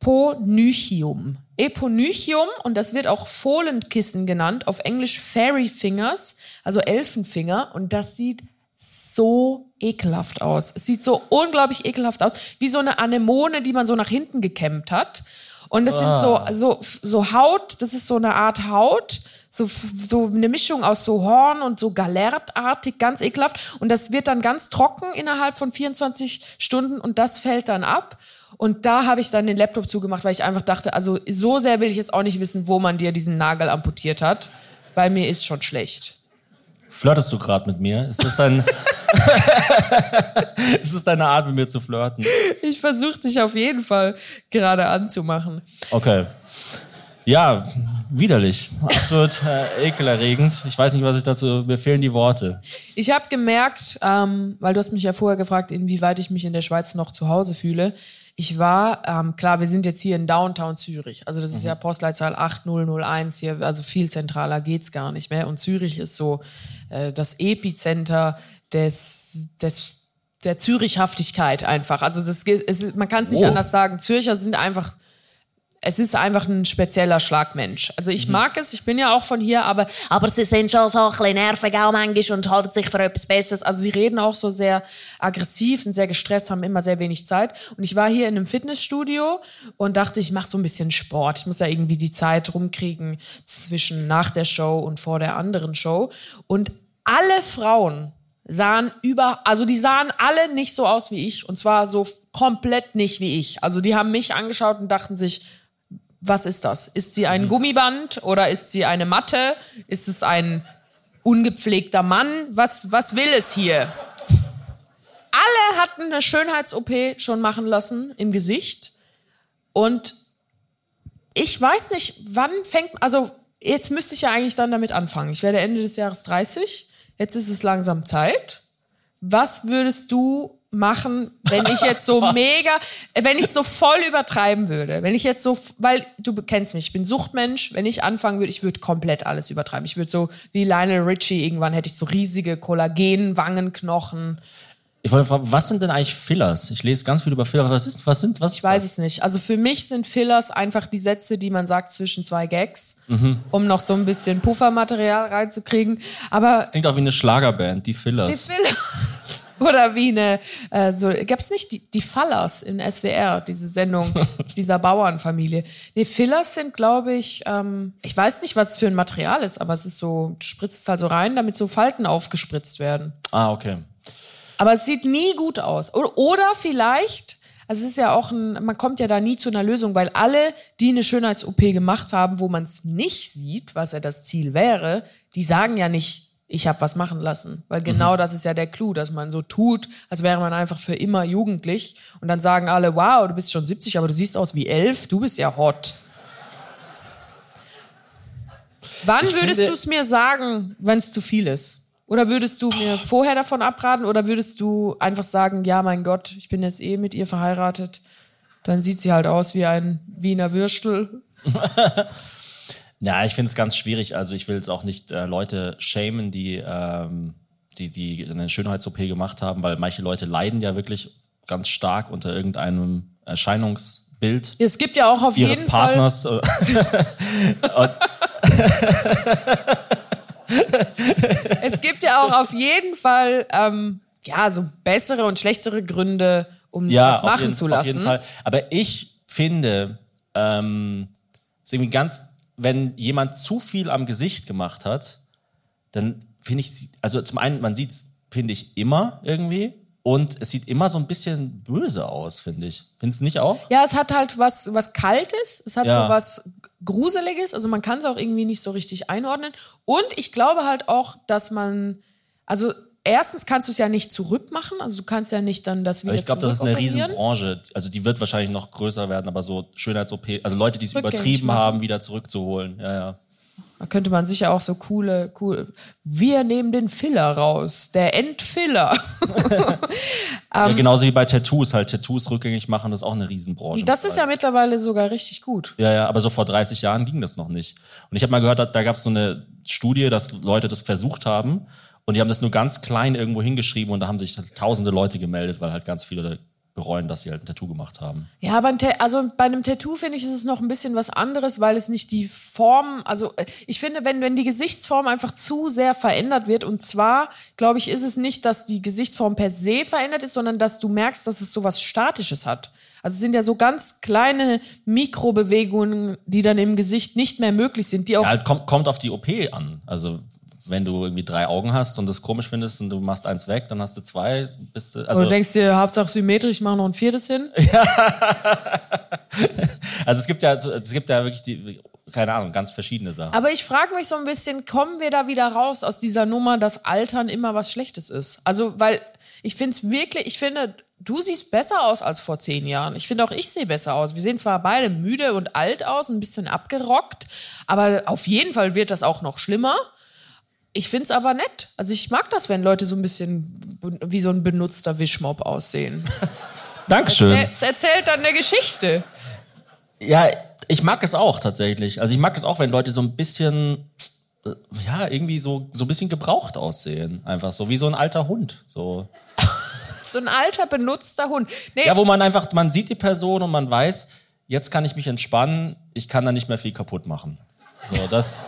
Eponychium. Eponychium und das wird auch Fohlenkissen genannt, auf Englisch Fairy Fingers, also Elfenfinger und das sieht so ekelhaft aus. Es sieht so unglaublich ekelhaft aus, wie so eine Anemone, die man so nach hinten gekämmt hat. Und das sind so, so, so Haut, das ist so eine Art Haut, so, so eine Mischung aus so Horn und so galertartig, ganz ekelhaft. Und das wird dann ganz trocken innerhalb von 24 Stunden und das fällt dann ab. Und da habe ich dann den Laptop zugemacht, weil ich einfach dachte, also so sehr will ich jetzt auch nicht wissen, wo man dir diesen Nagel amputiert hat, weil mir ist schon schlecht. Flirtest du gerade mit mir? Ist das dein... ist das deine Art, mit mir zu flirten? Ich versuche dich auf jeden Fall gerade anzumachen. Okay. Ja, widerlich. Absolut äh, ekelerregend. Ich weiß nicht, was ich dazu... Mir fehlen die Worte. Ich habe gemerkt, ähm, weil du hast mich ja vorher gefragt, inwieweit ich mich in der Schweiz noch zu Hause fühle. Ich war, ähm, klar, wir sind jetzt hier in Downtown Zürich. Also das ist ja Postleitzahl 8001 hier, also viel zentraler geht's gar nicht mehr. Und Zürich ist so äh, das Epizenter des, des der Zürichhaftigkeit einfach. Also das, es, man kann es nicht Oh. anders sagen. Zürcher sind einfach es ist einfach ein spezieller Schlagmensch. Also ich mag es, ich bin ja auch von hier, aber, aber sie sind schon so ein bisschen nervig auch manchmal und halten sich für etwas Besseres. Also sie reden auch so sehr aggressiv, sind sehr gestresst, haben immer sehr wenig Zeit. Und ich war hier in einem Fitnessstudio und dachte, ich mache so ein bisschen Sport. Ich muss ja irgendwie die Zeit rumkriegen zwischen nach der Show und vor der anderen Show. Und alle Frauen sahen über, also die sahen alle nicht so aus wie ich und zwar so komplett nicht wie ich. Also die haben mich angeschaut und dachten sich, was ist das? Ist sie ein Gummiband oder ist sie eine Matte? Ist es ein ungepflegter Mann? Was, was will es hier? Alle hatten eine Schönheits-OP schon machen lassen im Gesicht. Und ich weiß nicht, wann fängt, also jetzt müsste ich ja eigentlich dann damit anfangen. Ich werde Ende des Jahres 30. Jetzt ist es langsam Zeit. Was würdest du machen, wenn ich jetzt so mega, wenn ich so voll übertreiben würde, wenn ich jetzt so, weil du kennst mich, ich bin Suchtmensch, wenn ich anfangen würde, ich würde komplett alles übertreiben. Ich würde so wie Lionel Richie irgendwann hätte ich so riesige Kollagen, Wangenknochen. Ich wollte fragen, was sind denn eigentlich Fillers? Ich lese ganz viel über Fillers. Was ist, was sind, was Ich weiß es nicht. Also für mich sind Fillers einfach die Sätze, die man sagt zwischen zwei Gags, um noch so ein bisschen Puffermaterial reinzukriegen. Aber Klingt auch wie eine Schlagerband, die die Fillers. Oder wie eine, äh, so, gab's nicht die, die Fallers in SWR, diese Sendung dieser Bauernfamilie? Nee, Fillers sind, glaube ich, ähm, ich weiß nicht, was es für ein Material ist, aber es ist so, du spritzt es halt so rein, damit so Falten aufgespritzt werden. ah, okay. Aber es sieht nie gut aus. Oder, oder vielleicht, also es ist ja auch ein, man kommt ja da nie zu einer Lösung, weil alle, die eine Schönheits-OP gemacht haben, wo man es nicht sieht, was ja das Ziel wäre, die sagen ja nicht, ich habe was machen lassen. Weil genau das ist ja der Clou, dass man so tut, als wäre man einfach für immer jugendlich. Und dann sagen alle, wow, du bist schon 70, aber du siehst aus wie elf, du bist ja hot. Wann Ich würdest du es mir sagen, wenn es zu viel ist? Oder würdest du mir vorher davon abraten? Oder würdest du einfach sagen, ja, mein Gott, ich bin jetzt eh mit ihr verheiratet. Dann sieht sie halt aus wie ein Wiener Würstel. Ja, ich finde es ganz schwierig. Also ich will jetzt auch nicht äh, Leute shamen, die, ähm, die, die eine Schönheits-OP gemacht haben, weil manche Leute leiden ja wirklich ganz stark unter irgendeinem Erscheinungsbild Es gibt ja auch auf ihres jeden Fall. Partners. Und- Es gibt ja auch auf jeden Fall ähm, ja so bessere und schlechtere Gründe, um ja, das auf machen jeden, zu Auf lassen. jeden Fall. Aber ich finde, ähm, ist irgendwie ganz, wenn jemand zu viel am Gesicht gemacht hat, dann finde ich, also zum einen, man sieht es, finde ich, immer irgendwie. Und es sieht immer so ein bisschen böse aus, finde ich. Findest du nicht auch? Ja, es hat halt was, was Kaltes, es hat Ja. so was Gruseliges, also man kann es auch irgendwie nicht so richtig einordnen. Und ich glaube halt auch, dass man, also erstens kannst du es ja nicht zurückmachen, also du kannst ja nicht dann das wieder ich glaube, das ist eine. Riesenbranche. Also die wird wahrscheinlich noch größer werden, aber so Schönheits-OP, also Leute, die es übertrieben haben, wieder zurückzuholen. Ja, ja. Da könnte man sicher auch so coole, cool. Wir nehmen den Filler raus, der Endfiller. ja. Genauso wie bei Tattoos, halt Tattoos rückgängig machen, das ist auch eine Riesenbranche. Das ist ja mittlerweile sogar richtig gut. Ja, ja, aber so vor 30 Jahren ging das noch nicht. Und ich habe mal gehört, da, da gab es so eine Studie, dass Leute das versucht haben und die haben das nur ganz klein irgendwo hingeschrieben und da haben sich tausende Leute gemeldet, weil halt ganz viele bereuen, dass sie halt ein Tattoo gemacht haben. Ja, aber also bei einem Tattoo finde ich, ist es noch ein bisschen was anderes, weil es nicht die Form, also äh, ich finde, wenn, wenn die Gesichtsform einfach zu sehr verändert wird, und zwar, glaube ich, ist es nicht, dass die Gesichtsform per se verändert ist, sondern dass du merkst, dass es so was Statisches hat. Also es sind ja so ganz kleine Mikrobewegungen, die dann im Gesicht nicht mehr möglich sind, die auch Ja, halt kommt, kommt auf die OP an. Also wenn du irgendwie drei Augen hast und das komisch findest und du machst eins weg, dann hast du zwei, bist du, also, du denkst dir, Hauptsache symmetrisch, ich mache noch ein viertes hin. also es gibt ja, es gibt ja wirklich die, keine Ahnung, ganz verschiedene Sachen. Aber ich frage mich so ein bisschen, kommen wir da wieder raus aus dieser Nummer, dass Altern immer was Schlechtes ist? Also, weil ich finde es wirklich, ich finde, du siehst besser aus als vor zehn Jahren. Ich finde auch, ich sehe besser aus. Wir sehen zwar beide müde und alt aus, ein bisschen abgerockt, aber auf jeden Fall wird das auch noch schlimmer. Ich finde es aber nett. Also ich mag das, wenn Leute so ein bisschen wie so ein benutzter Wischmob aussehen. Dankeschön. Erzähl- Es erzählt dann eine Geschichte. Ja, ich mag es auch tatsächlich. Also ich mag es auch, wenn Leute so ein bisschen, äh, ja, irgendwie so, so ein bisschen gebraucht aussehen. Einfach so, wie so ein alter Hund. So. So ein alter, benutzter Hund. Nee, Ja, wo man einfach, man sieht die Person und man weiß, jetzt kann ich mich entspannen, ich kann da nicht mehr viel kaputt machen. So, das,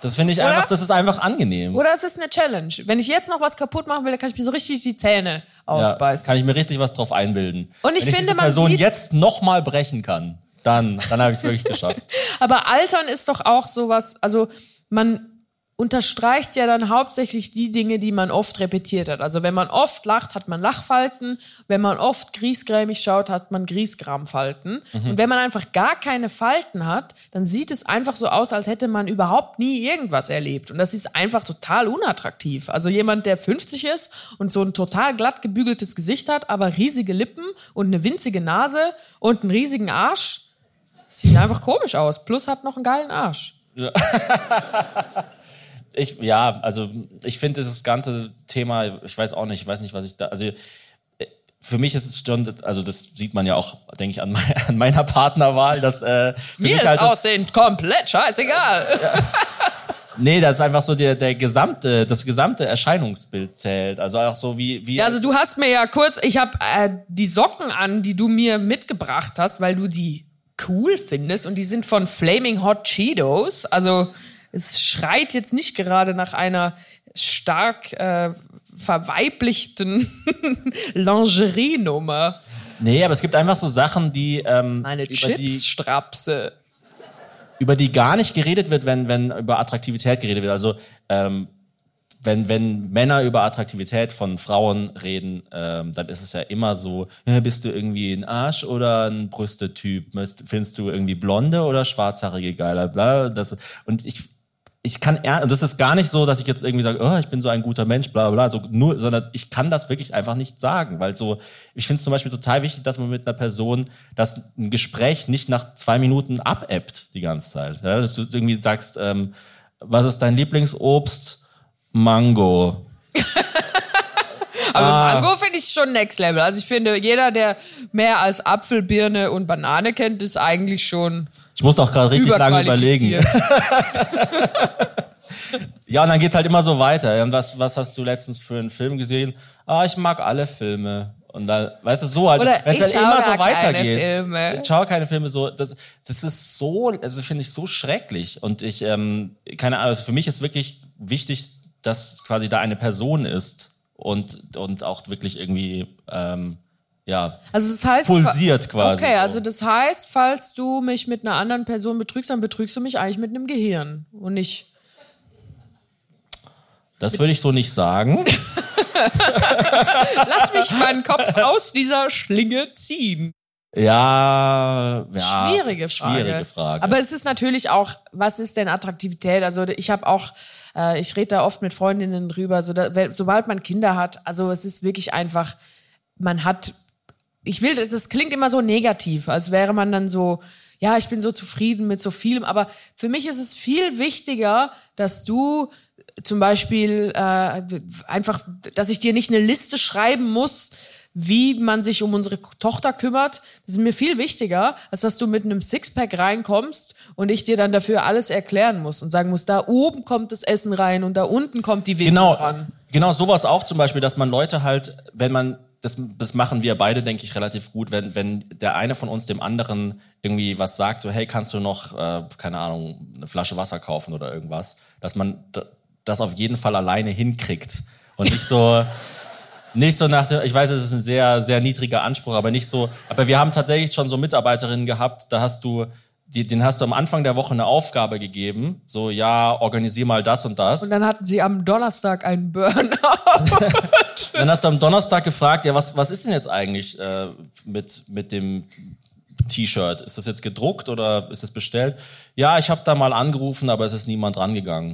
das finde ich Oder? einfach, das ist einfach angenehm. Oder es ist eine Challenge. Wenn ich jetzt noch was kaputt machen will, dann kann ich mir so richtig die Zähne Ja, ausbeißen. kann ich mir richtig was drauf einbilden. Und ich Wenn ich finde, diese man Person sieht- jetzt noch mal brechen kann, dann, dann habe ich es wirklich geschafft. Aber Altern ist doch auch sowas, also man unterstreicht ja dann hauptsächlich die Dinge, die man oft repetiert hat. Also wenn man oft lacht, hat man Lachfalten. Wenn man oft griesgrämig schaut, hat man Griesgramfalten. Und wenn man einfach gar keine Falten hat, dann sieht es einfach so aus, als hätte man überhaupt nie irgendwas erlebt. Und das ist einfach total unattraktiv. Also jemand, der 50 ist und so ein total glatt gebügeltes Gesicht hat, aber riesige Lippen und eine winzige Nase und einen riesigen Arsch, sieht einfach komisch aus. Plus hat noch einen geilen Arsch. Ich, ja, also ich finde dieses ganze Thema, ich weiß auch nicht, ich weiß nicht, was ich da, also für mich ist es schon, also das sieht man ja auch, denke ich, an, mein, an meiner Partnerwahl, dass äh, Mir ist halt das- Aussehen komplett scheißegal. Nee, das ist einfach so der, der gesamte, das gesamte Erscheinungsbild zählt. Also auch so wie, wie Ja, also du hast mir ja kurz, ich habe äh, die Socken an, die du mir mitgebracht hast, weil du die cool findest und die sind von Flaming Hot Cheetos. Also es schreit jetzt nicht gerade nach einer stark äh, verweiblichten Lingerie-Nummer. nee, aber es gibt einfach so Sachen, die ähm, Meine über die Chips-Strapse. über die gar nicht geredet wird, wenn, wenn über Attraktivität geredet wird. Also ähm, wenn, wenn Männer über Attraktivität von Frauen reden, ähm, dann ist es ja immer so, bist du irgendwie ein Arsch oder ein Brüstetyp? Findest du irgendwie blonde oder schwarzhaarige geiler? Bla, das, und ich, ich kann eher, und das ist gar nicht so, dass ich jetzt irgendwie sage, oh, ich bin so ein guter Mensch, bla bla, so nur, sondern ich kann das wirklich einfach nicht sagen, weil so, ich finde es zum Beispiel total wichtig, dass man mit einer Person, dass ein Gespräch nicht nach zwei Minuten abebbt die ganze Zeit. Ja, dass du irgendwie sagst, ähm, was ist dein Lieblingsobst? Mango. Aber Ah. Mango finde ich schon next level. Also ich finde, jeder, der mehr als Apfel, Birne und Banane kennt, ist eigentlich schon Ich musste auch gerade richtig lange überlegen. Ja, und dann geht's halt immer so weiter. Und was, was hast du letztens für einen Film gesehen? Ah, ich mag alle Filme. Und dann, weißt du, so halt, wenn es halt immer so weitergeht. Filme. Ich schaue keine Filme so. Das, das ist so, also finde ich so schrecklich. Und ich, ähm, keine Ahnung, für mich ist wirklich wichtig, dass quasi da eine Person ist und, und auch wirklich irgendwie, ähm, ja, Also das heißt, Pulsiert quasi Okay, so. also das heißt, falls du mich mit einer anderen Person betrügst, dann betrügst du mich eigentlich mit einem Gehirn und nicht. das würde ich so nicht sagen. Lass mich meinen Kopf aus dieser Schlinge ziehen. Ja, ja. Schwierige Frage. Schwierige Frage. Aber es ist natürlich auch, was ist denn Attraktivität? Also ich habe auch, äh, ich rede da oft mit Freundinnen drüber, so da, sobald man Kinder hat, also es ist wirklich einfach, man hat, ich will, das klingt immer so negativ, als wäre man dann so, ja, ich bin so zufrieden mit so vielem, aber für mich ist es viel wichtiger, dass du zum Beispiel äh, einfach, dass ich dir nicht eine Liste schreiben muss, wie man sich um unsere Tochter kümmert. Das ist mir viel wichtiger, als dass du mit einem Sixpack reinkommst und ich dir dann dafür alles erklären muss und sagen muss, da oben kommt das Essen rein und da unten kommt die Windel genau, ran. genau sowas auch zum Beispiel, dass man Leute halt, wenn man das, das machen wir beide, denke ich, relativ gut, wenn, wenn der eine von uns dem anderen irgendwie was sagt, so, hey, kannst du noch, äh, keine Ahnung, eine Flasche Wasser kaufen oder irgendwas, dass man das auf jeden Fall alleine hinkriegt. Und nicht so, nicht so nach dem, ich weiß, es ist ein sehr, sehr niedriger Anspruch, aber nicht so, aber wir haben tatsächlich schon so Mitarbeiterinnen gehabt, da hast du, den hast du am Anfang der Woche eine Aufgabe gegeben, so, ja, organisier mal das und das. Und dann hatten sie am Donnerstag einen Burnout. Dann hast du am Donnerstag gefragt, ja, was, was ist denn jetzt eigentlich äh, mit, mit dem T-Shirt? Ist das jetzt gedruckt oder ist es bestellt? Ja, ich habe da mal angerufen, aber es ist niemand rangegangen.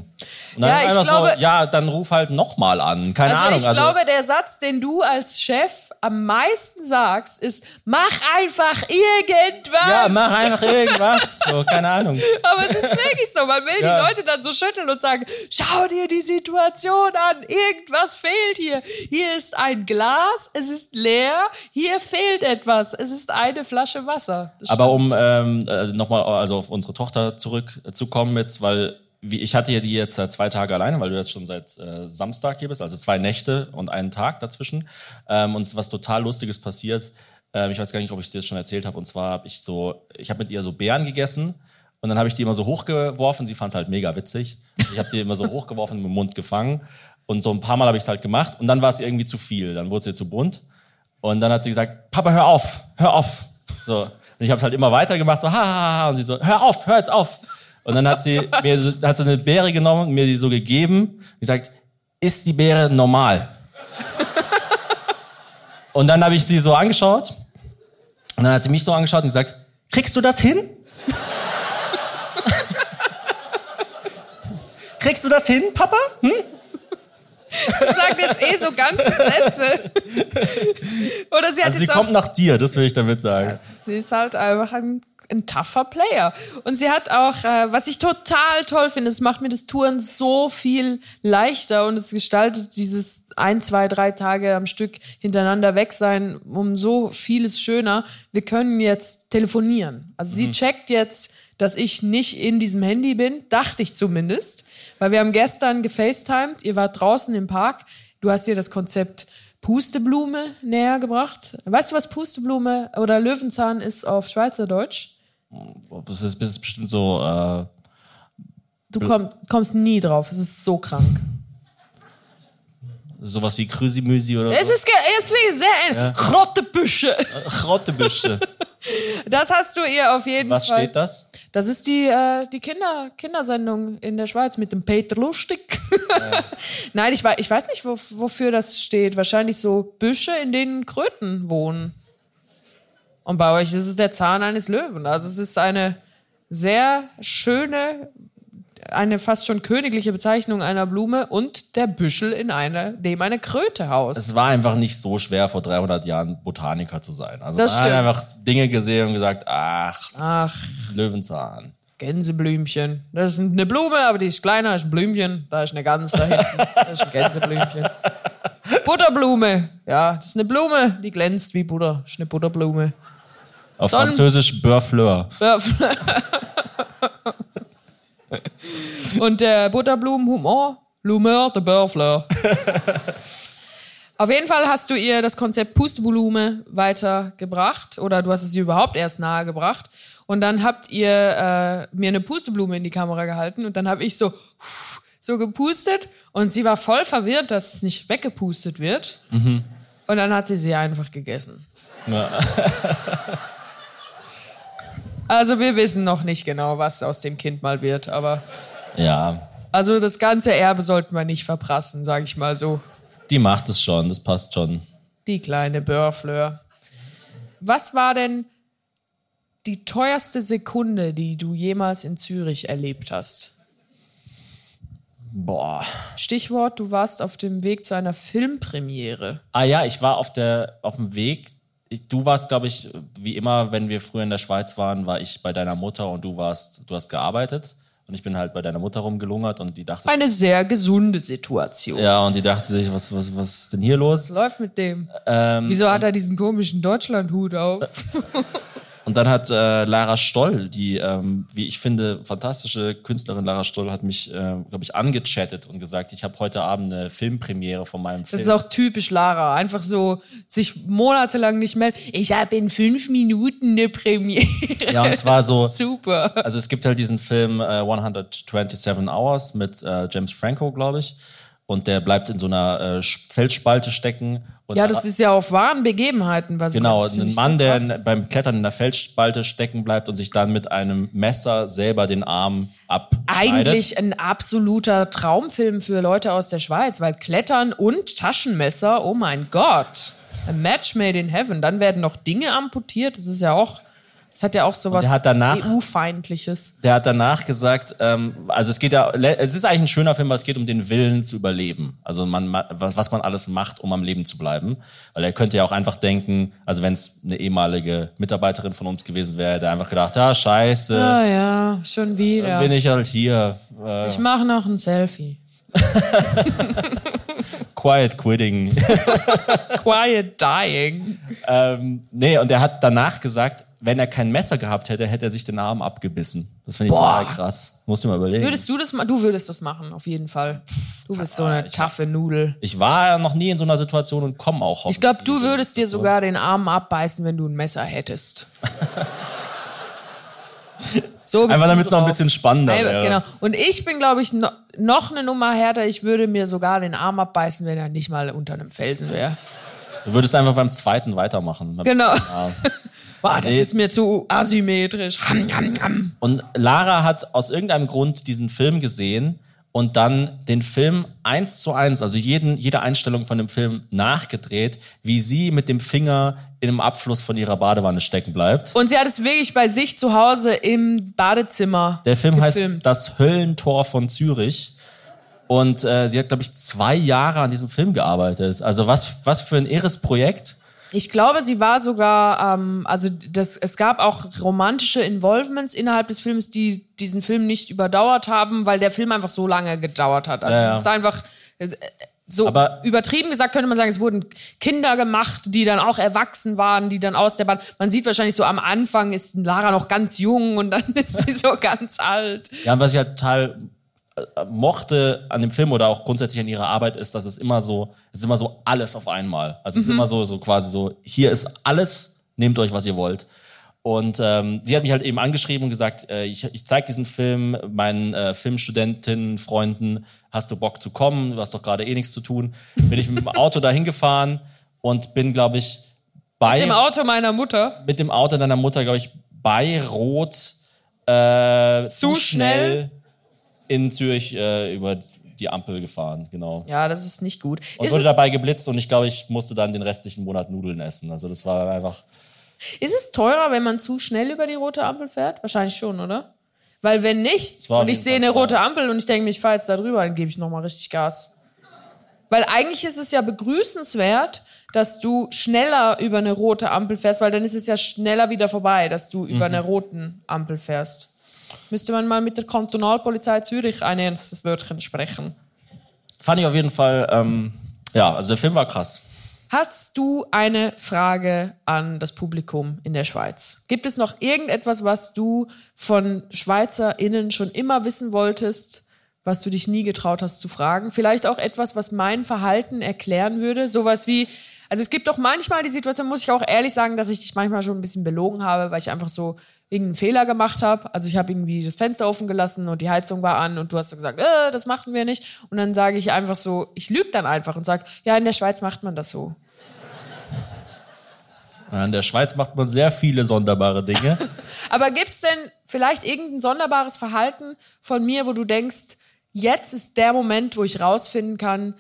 Und dann Ja, ich einfach glaube- so, ja, dann ruf halt nochmal an. Keine Also Ahnung. ich also, glaube, der Satz, den du als Chef am meisten sagst, ist, mach einfach irgendwas. ja, mach einfach irgendwas. So, keine Ahnung. Aber es ist wirklich so. Man will Ja. die Leute dann so schütteln und sagen, schau dir die Situation an. Irgendwas fehlt hier. Hier ist ein Glas. Es ist leer. Hier fehlt etwas. Es ist eine Flasche Wasser. Das Aber stimmt. um ähm, äh, nochmal also auf unsere Tochter zurückzukommen jetzt, weil wie, ich hatte ja die jetzt seit zwei Tage alleine, weil du jetzt schon seit äh, Samstag hier bist, also zwei Nächte und einen Tag dazwischen. Ähm, und es ist was total Lustiges passiert. Ähm, ich weiß gar nicht, ob ich dir das schon erzählt habe. Und zwar habe ich so, ich habe mit ihr so Beeren gegessen und dann habe ich die immer so hochgeworfen. Sie fand es halt mega witzig. Ich habe die immer so hochgeworfen, mit dem Mund gefangen. Und so ein paar Mal habe ich es halt gemacht. Und dann war es ihr irgendwie zu viel. Dann wurde sie zu bunt. Und dann hat sie gesagt, Papa, hör auf, hör auf. So. Und ich habe es halt immer weiter gemacht, so, ha, ha, ha. Und sie so, hör auf, hör jetzt auf. Und dann hat sie mir hat sie eine Beere genommen und mir die so gegeben. und gesagt, ist die Beere normal? und dann habe ich sie so angeschaut. Und dann hat sie mich so angeschaut und gesagt, kriegst du das hin? kriegst du das hin, Papa? Hm? Sagt jetzt eh so ganze Sätze. Oder sie hat Also sie jetzt kommt auch, nach dir, das will ich damit sagen. sie ist halt einfach ein ein tougher Player. Und sie hat auch, äh, was ich total toll finde, es macht mir das Touren so viel leichter und es gestaltet dieses ein, zwei, drei Tage am Stück hintereinander weg sein um so vieles schöner. Wir können jetzt telefonieren. Also sie checkt jetzt, dass ich nicht in diesem Handy bin, dachte ich zumindest, weil wir haben gestern gefacetimed, ihr wart draußen im Park, du hast ihr das Konzept Pusteblume näher gebracht. Weißt du, was Pusteblume oder Löwenzahn ist auf Schweizerdeutsch? Das ist, das ist bestimmt so, äh, Du komm, kommst nie drauf, es ist so krank. sowas wie Krüsimüsi oder Es so. ist ge- jetzt bin ich sehr ein Rottebüsche. Rottebüsche. Das hast du ihr auf jeden Was Fall. steht das? Das ist die, äh, die Kinder, Kindersendung in der Schweiz mit dem Peter Lustig. Nein, ich, ich weiß nicht, wo, wofür das steht. Wahrscheinlich so Büsche, in denen Kröten wohnen. Und bei euch ist es der Zahn eines Löwen. Also es ist eine sehr schöne, eine fast schon königliche Bezeichnung einer Blume und der Büschel in einer, dem eine Kröte haust. Es war einfach nicht so schwer, vor 300 Jahren Botaniker zu sein. Also Das man hat stimmt. einfach Dinge gesehen und gesagt, ach, Ach, Löwenzahn. Gänseblümchen. Das ist eine Blume, aber die ist kleiner, ist ein Blümchen. Da ist eine Gans da hinten. Das ist ein Gänseblümchen. Butterblume. Ja, das ist eine Blume, die glänzt wie Butter. Das ist eine Butterblume. Auf Sonnen- Französisch Beurre-Fleur. Und der Butterblumenhumor, L'humeur de Beurfleur. Auf jeden Fall hast du ihr das Konzept Pusteblume weitergebracht oder du hast es ihr überhaupt erst nahegebracht. Und dann habt ihr äh, mir eine Pusteblume in die Kamera gehalten und dann habe ich so so gepustet und sie war voll verwirrt, dass es nicht weggepustet wird. Und dann hat sie sie einfach gegessen. Ja. Also wir wissen noch nicht genau, was aus dem Kind mal wird, aber ja, also das ganze Erbe sollten wir nicht verprassen, sage ich mal so. die macht es schon, das passt schon. Die kleine Beurfleur. Was war denn die teuerste Sekunde, die du jemals in Zürich erlebt hast? Boah. Stichwort, du warst auf dem Weg zu einer Filmpremiere. Ah ja, ich war auf, der, auf dem Weg. Ich, du warst, glaube ich, wie immer, wenn wir früher in der Schweiz waren, war ich bei deiner Mutter und du warst, du hast gearbeitet. Und ich bin halt bei deiner Mutter rumgelungert und die dachte, Eine sehr gesunde Situation. ja, und die dachte sich, was, was, was ist denn hier los? Was läuft mit dem? Ähm, Wieso hat er diesen komischen Deutschlandhut auf? Und dann hat äh, Lara Stoll, die, ähm, wie ich finde, fantastische Künstlerin Lara Stoll, hat mich, äh, glaube ich, angechattet und gesagt, ich habe heute Abend eine Filmpremiere von meinem Film. Das ist auch typisch Lara. Einfach so sich monatelang nicht melden. Ich habe in fünf Minuten eine Premiere. ja, und zwar so, Super. also es gibt halt diesen Film äh, 127 Hours mit äh, James Franco, glaube ich. Und der bleibt in so einer äh, Felsspalte stecken. Und Ja, das ist ja auf wahren Begebenheiten basiert. Genau, ein Mann, so der in, beim Klettern in der Felsspalte stecken bleibt und sich dann mit einem Messer selber den Arm abschneidet. Eigentlich ein absoluter Traumfilm für Leute aus der Schweiz, weil Klettern und Taschenmesser, oh mein Gott. A match made in heaven. Dann werden noch Dinge amputiert. Das ist ja auch, das hat ja auch sowas EU-feindliches. Der hat danach gesagt, ähm, also es geht ja, es ist eigentlich ein schöner Film, weil es geht um den Willen zu überleben. Also man, ma- was, was man alles macht, um am Leben zu bleiben. Weil er könnte ja auch einfach denken, also wenn es eine ehemalige Mitarbeiterin von uns gewesen wäre, der einfach gedacht, ja, scheiße, Ah ja, schon wieder. bin ich halt hier. Äh, Ich mache noch ein Selfie. quiet quitting. Quiet dying. ähm, nee, und er hat danach gesagt, wenn er kein Messer gehabt hätte, hätte er sich den Arm abgebissen. Das finde ich total krass. Musst du mal überlegen. Würdest du das ma- Du würdest das machen, auf jeden Fall. Du bist so eine taffe Nudel. ich war ja noch nie in so einer Situation und komme auch Ich glaube, hoffentlich du würdest dir sogar den Arm abbeißen, wenn du ein Messer hättest. So Einfach damit es noch ein bisschen spannender Ey, wäre. Genau. Und ich bin, glaube ich, no, noch eine Nummer härter. Ich würde mir sogar den Arm abbeißen, wenn er nicht mal unter einem Felsen wäre. Du würdest einfach beim zweiten weitermachen. Genau. Boah, das Nee. ist mir zu asymmetrisch. Ham, ham, ham. Und Lara hat aus irgendeinem Grund diesen Film gesehen und dann den Film eins zu eins, also jeden, jede Einstellung von dem Film nachgedreht, wie sie mit dem Finger in einem Abfluss von ihrer Badewanne stecken bleibt. Und sie hat es wirklich bei sich zu Hause im Badezimmer Der Film heißt gefilmt. Das Höllentor von Zürich. Und äh, sie hat, glaube ich, zwei Jahre an diesem Film gearbeitet. Also was, was für ein irres Projekt. Ich glaube, sie war sogar, ähm, also das, es gab auch romantische Involvements innerhalb des Films, die diesen Film nicht überdauert haben, weil der Film einfach so lange gedauert hat. Also Ja, ja. es ist einfach äh, so Aber- übertrieben gesagt könnte man sagen, es wurden Kinder gemacht, die dann auch erwachsen waren, die dann aus der Bahn. Man sieht wahrscheinlich so am Anfang ist Lara noch ganz jung und dann ist sie so ganz alt. Ja, und was ich halt total mochte an dem Film oder auch grundsätzlich an ihrer Arbeit ist, dass es immer so, es ist immer so alles auf einmal. Also es ist immer so, so quasi so, hier ist alles, nehmt euch, was ihr wollt. Und ähm, sie hat mich halt eben angeschrieben und gesagt, äh, ich, ich zeige diesen Film meinen äh, Filmstudentinnen, Freunden, hast du Bock zu kommen? Du hast doch gerade eh nichts zu tun. Bin ich mit dem Auto dahin gefahren und bin, glaube ich, bei Im Auto meiner Mutter. mit dem Auto deiner Mutter, glaube ich, bei Rot äh, zu, Zu schnell in Zürich äh, über die Ampel gefahren, genau. Ja, das ist nicht gut. Und Ist wurde dabei geblitzt und ich glaube, ich musste dann den restlichen Monat Nudeln essen. Also das war einfach. ist es teurer, wenn man zu schnell über die rote Ampel fährt? Wahrscheinlich schon, oder? Weil wenn nicht, und ich sehe eine rote Ampel und ich denke mir, ich fahre jetzt da drüber, dann gebe ich nochmal richtig Gas. Weil eigentlich ist es ja begrüßenswert, dass du schneller über eine rote Ampel fährst, weil dann ist es ja schneller wieder vorbei, dass du über Mhm. eine roten Ampel fährst. Müsste man mal mit der Kantonalpolizei Zürich ein ernstes Wörtchen sprechen. Fand ich auf jeden Fall, ähm, ja, also der Film war krass. Hast du eine Frage an das Publikum in der Schweiz? Gibt es noch irgendetwas, was du von SchweizerInnen schon immer wissen wolltest, was du dich nie getraut hast zu fragen? Vielleicht auch etwas, was mein Verhalten erklären würde? Sowas wie, also es gibt doch manchmal die Situation, muss ich auch ehrlich sagen, dass ich dich manchmal schon ein bisschen belogen habe, weil ich einfach so irgendeinen Fehler gemacht habe. Also ich habe irgendwie das Fenster offen gelassen und die Heizung war an und du hast so gesagt, äh, das machen wir nicht. Und dann sage ich einfach so, ich lüge dann einfach und sage, ja, in der Schweiz macht man das so. In der Schweiz macht man sehr viele sonderbare Dinge. Aber gibt's denn vielleicht irgendein sonderbares Verhalten von mir, wo du denkst, jetzt ist der Moment, wo ich rausfinden kann,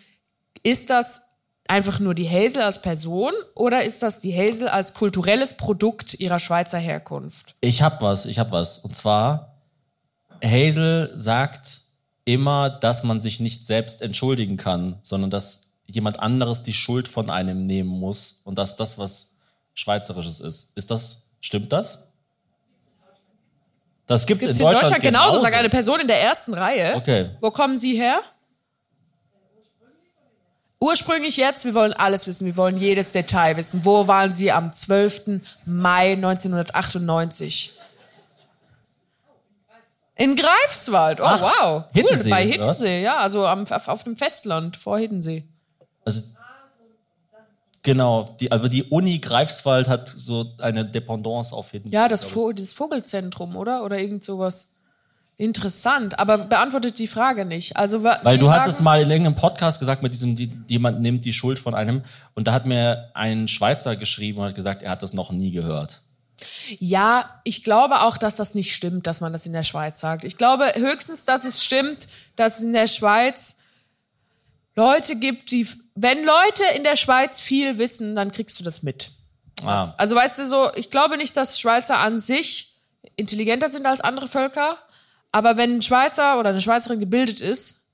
ist das einfach nur die Hazel als Person oder ist das die Hazel als kulturelles Produkt ihrer Schweizer Herkunft? Ich hab was, ich hab was. Und zwar, Hazel sagt immer, dass man sich nicht selbst entschuldigen kann, sondern dass jemand anderes die Schuld von einem nehmen muss und dass das was Schweizerisches ist. Ist das, stimmt das? Das gibt's Gibt's in Deutschland, genauso, sagt eine Person in der ersten Reihe. Okay. Wo kommen Sie her? Ursprünglich jetzt, wir wollen alles wissen, wir wollen jedes Detail wissen. Wo waren Sie am 12. Mai 1998? In Greifswald. Oh, Ach, wow. Cool. Hiddensee, Bei oder was? Hiddensee, ja, also am, auf, auf dem Festland vor Hiddensee. Also, genau, die, also die Uni Greifswald hat so eine Dependance auf jeden Ja, das, Vo das Vogelzentrum, oder? Oder irgend sowas. Interessant, aber beantwortet die Frage nicht. Also, Weil Sie du hast es mal in irgendeinem Podcast gesagt mit diesem, die, jemand nimmt die Schuld von einem. Und da hat mir ein Schweizer geschrieben und hat gesagt, er hat das noch nie gehört. Ja, ich glaube auch, dass das nicht stimmt, dass man das in der Schweiz sagt. Ich glaube höchstens, dass es stimmt, dass es in der Schweiz Leute gibt, die, wenn Leute in der Schweiz viel wissen, dann kriegst du das mit. Ah, Also weißt du so, ich glaube nicht, dass Schweizer an sich intelligenter sind als andere Völker, aber wenn ein Schweizer oder eine Schweizerin gebildet ist,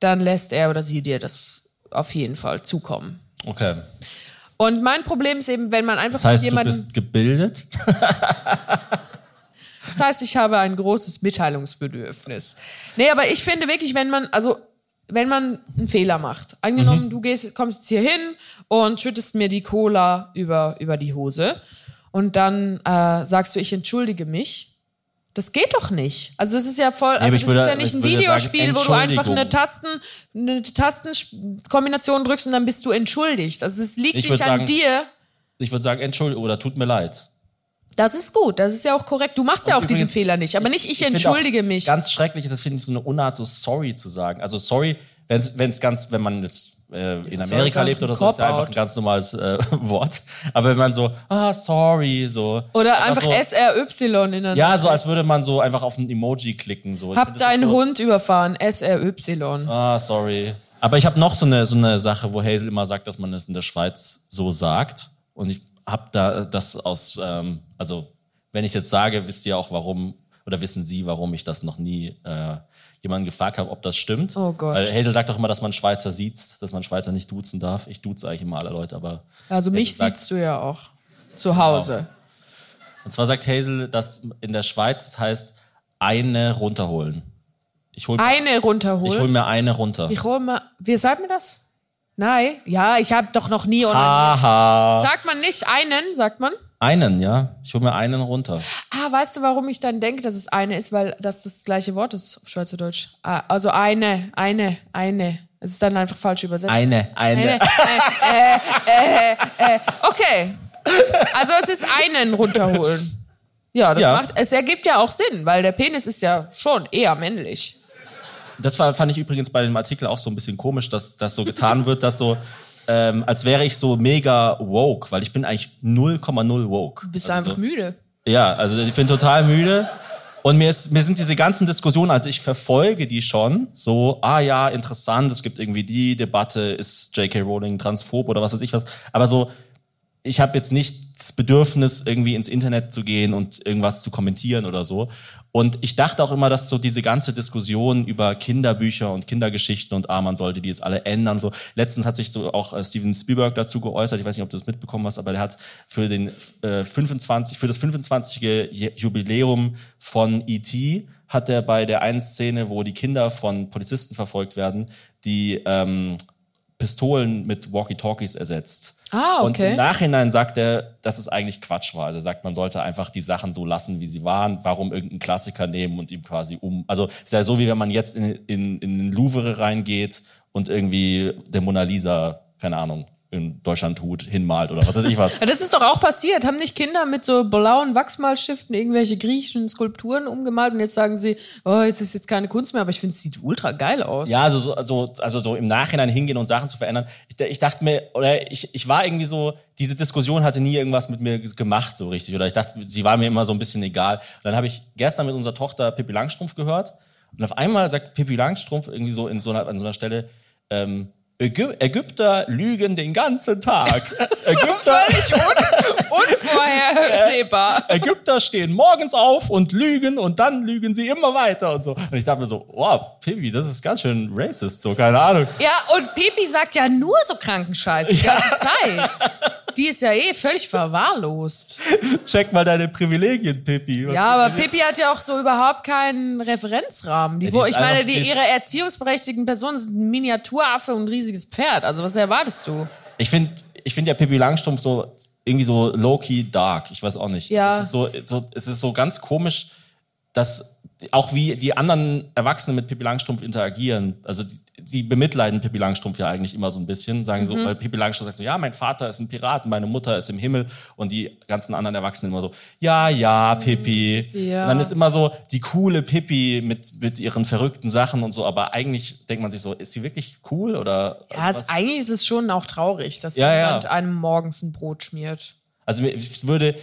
dann lässt er oder sie dir das auf jeden Fall zukommen. okay. Und mein Problem ist eben, wenn man einfach Das heißt, mit du jemandem bist gebildet? Das heißt, ich habe ein großes Mitteilungsbedürfnis. Nee, aber ich finde wirklich, wenn man, also, wenn man einen Fehler macht. Angenommen, du gehst, kommst jetzt hier hin und schüttest mir die Cola über, über die Hose. Und dann äh, sagst du, ich entschuldige mich. Das geht doch nicht. Also das ist ja voll, also aber das ich würde- ist ja nicht ich ein Videospiel, sagen, wo du einfach eine. Tasten, eine Tastenkombination drückst und dann bist du entschuldigt. Also es liegt Ich nicht an sagen- dir. Ich würde sagen, entschuldige oder tut mir leid. Das ist gut, das ist ja auch korrekt. Du machst ja auch diesen Übrigens, Fehler nicht, aber nicht ich, finde entschuldige mich. Ganz schrecklich, das finde ich so eine Unart, so sorry zu sagen. Also sorry, wenn es ganz, wenn man jetzt äh, in das Amerika lebt oder so, ist ja einfach ein ganz normales äh, Wort. Aber wenn man so, ah, sorry, so. Oder einfach so, SRY in der Ja, so als würde man so einfach auf ein Emoji klicken. So. Ich Hab das deinen so, Hund überfahren, SRY. Ah, sorry. Aber ich habe noch so eine, so eine Sache, wo Hazel immer sagt, dass man es in der Schweiz so sagt. Und ich habe da das aus, ähm, also wenn ich jetzt sage, wisst ihr auch warum, oder wissen Sie, warum ich das noch nie äh, jemanden gefragt habe, ob das stimmt. Oh Gott. Weil Hazel sagt doch immer, dass man Schweizer sieht, dass man Schweizer nicht duzen darf. Ich duze eigentlich immer alle Leute, aber. Also mich Hazel sagt- siehst du ja auch. Zu Hause. Und zwar sagt Hazel, dass in der Schweiz es heißt, eine runterholen. Ich hol, Eine ich hol runterholen. mir eine runter. Ich hol mal. Wie sagt man das? Nein. Ja, ich habe doch noch nie. Haha. sagt man nicht einen, sagt man? Einen, ja. Ich hol mir einen runter. Ah, weißt du, warum ich dann denke, dass es eine ist? Weil das das gleiche Wort ist auf Schweizerdeutsch. Ah, also eine, eine, eine. Es ist dann einfach falsch übersetzt. Eine, eine. Eine, äh, äh, äh, äh, okay. Also es ist einen runterholen. Ja, das Ja. macht, es ergibt ja auch Sinn, weil der Penis ist ja schon eher männlich. Das war, fand ich übrigens bei dem Artikel auch so ein bisschen komisch, dass das so getan wird, dass so, ähm, als wäre ich so mega woke, weil ich bin eigentlich 0,0 woke. Du bist also einfach müde. Ja, also ich bin total müde. Und mir, ist, mir sind diese ganzen Diskussionen, also ich verfolge die schon, so, ah ja, interessant, es gibt irgendwie die Debatte, ist J.K. Rowling transphob oder was weiß ich was. Aber so, ich habe jetzt nicht das Bedürfnis, irgendwie ins Internet zu gehen und irgendwas zu kommentieren oder so. Und ich dachte auch immer, dass so diese ganze Diskussion über Kinderbücher und Kindergeschichten und ah, man sollte die jetzt alle ändern. So letztens hat sich so auch äh, Steven Spielberg dazu geäußert. Ich weiß nicht, ob du das mitbekommen hast, aber der hat für den äh, 25 für das 25. Je- Jubiläum von E.T. hat er bei der einen Szene, wo die Kinder von Polizisten verfolgt werden, die ähm, Pistolen mit Walkie-Talkies ersetzt. Ah, Und okay. im Nachhinein sagt er, dass es eigentlich Quatsch war. Also er sagt, man sollte einfach die Sachen so lassen, wie sie waren. Warum irgendeinen Klassiker nehmen und ihm quasi um. Also ist ja so, wie wenn man jetzt in, in, in den Louvre reingeht und irgendwie der Mona Lisa, keine Ahnung, in Deutschland tut, hinmalt oder was weiß ich was. Ja, das ist doch auch passiert. Haben nicht Kinder mit so blauen Wachsmalstiften irgendwelche griechischen Skulpturen umgemalt und jetzt sagen sie, oh, jetzt ist jetzt keine Kunst mehr, aber ich finde, es sieht ultra geil aus. Ja, also so, also, also so im Nachhinein hingehen und Sachen zu verändern. Ich, ich dachte mir, oder ich, ich war irgendwie so, diese Diskussion hatte nie irgendwas mit mir gemacht so richtig. Oder ich dachte, sie war mir immer so ein bisschen egal. Und dann habe ich gestern mit unserer Tochter Pippi Langstrumpf gehört. Und auf einmal sagt Pippi Langstrumpf irgendwie so in so einer, an so einer Stelle, ähm, Ägypter lügen den ganzen Tag. Ägypter, Völlig un unvorhersehbar. Ägypter stehen morgens auf und lügen und dann lügen sie immer weiter und so. Und ich dachte mir so, wow, Pippi, das ist ganz schön racist, so, keine Ahnung. Ja, und Pipi sagt ja nur so kranken Scheiß die ganze Zeit. Die ist ja eh völlig verwahrlost. Check mal deine Privilegien, Pippi. Was Ja, aber Pippi hat ja auch so überhaupt keinen Referenzrahmen. Die, Ja, die wo, ich meine, die, ihre erziehungsberechtigten Personen sind ein Miniaturaffe und ein riesiges Pferd. Also was erwartest du? Ich finde ich find ja Pippi Langstrumpf so irgendwie so low-key dark. Ich weiß auch nicht. Ja. Es ist so, so, es ist so ganz komisch, dass auch wie die anderen Erwachsenen mit Pippi Langstrumpf interagieren. Also die, sie bemitleiden Pippi Langstrumpf ja eigentlich immer so ein bisschen. Sagen Mhm. so, weil Pippi Langstrumpf sagt so, ja, mein Vater ist ein Pirat, meine Mutter ist im Himmel. Und die ganzen anderen Erwachsenen immer so, ja, ja, Pippi. Ja. Und dann ist immer so die coole Pippi mit, mit ihren verrückten Sachen und so. Aber eigentlich denkt man sich so, ist sie wirklich cool oder? Ja, es, eigentlich ist es schon auch traurig, dass Ja, ja. jemand einem morgens ein Brot schmiert. Also es würde,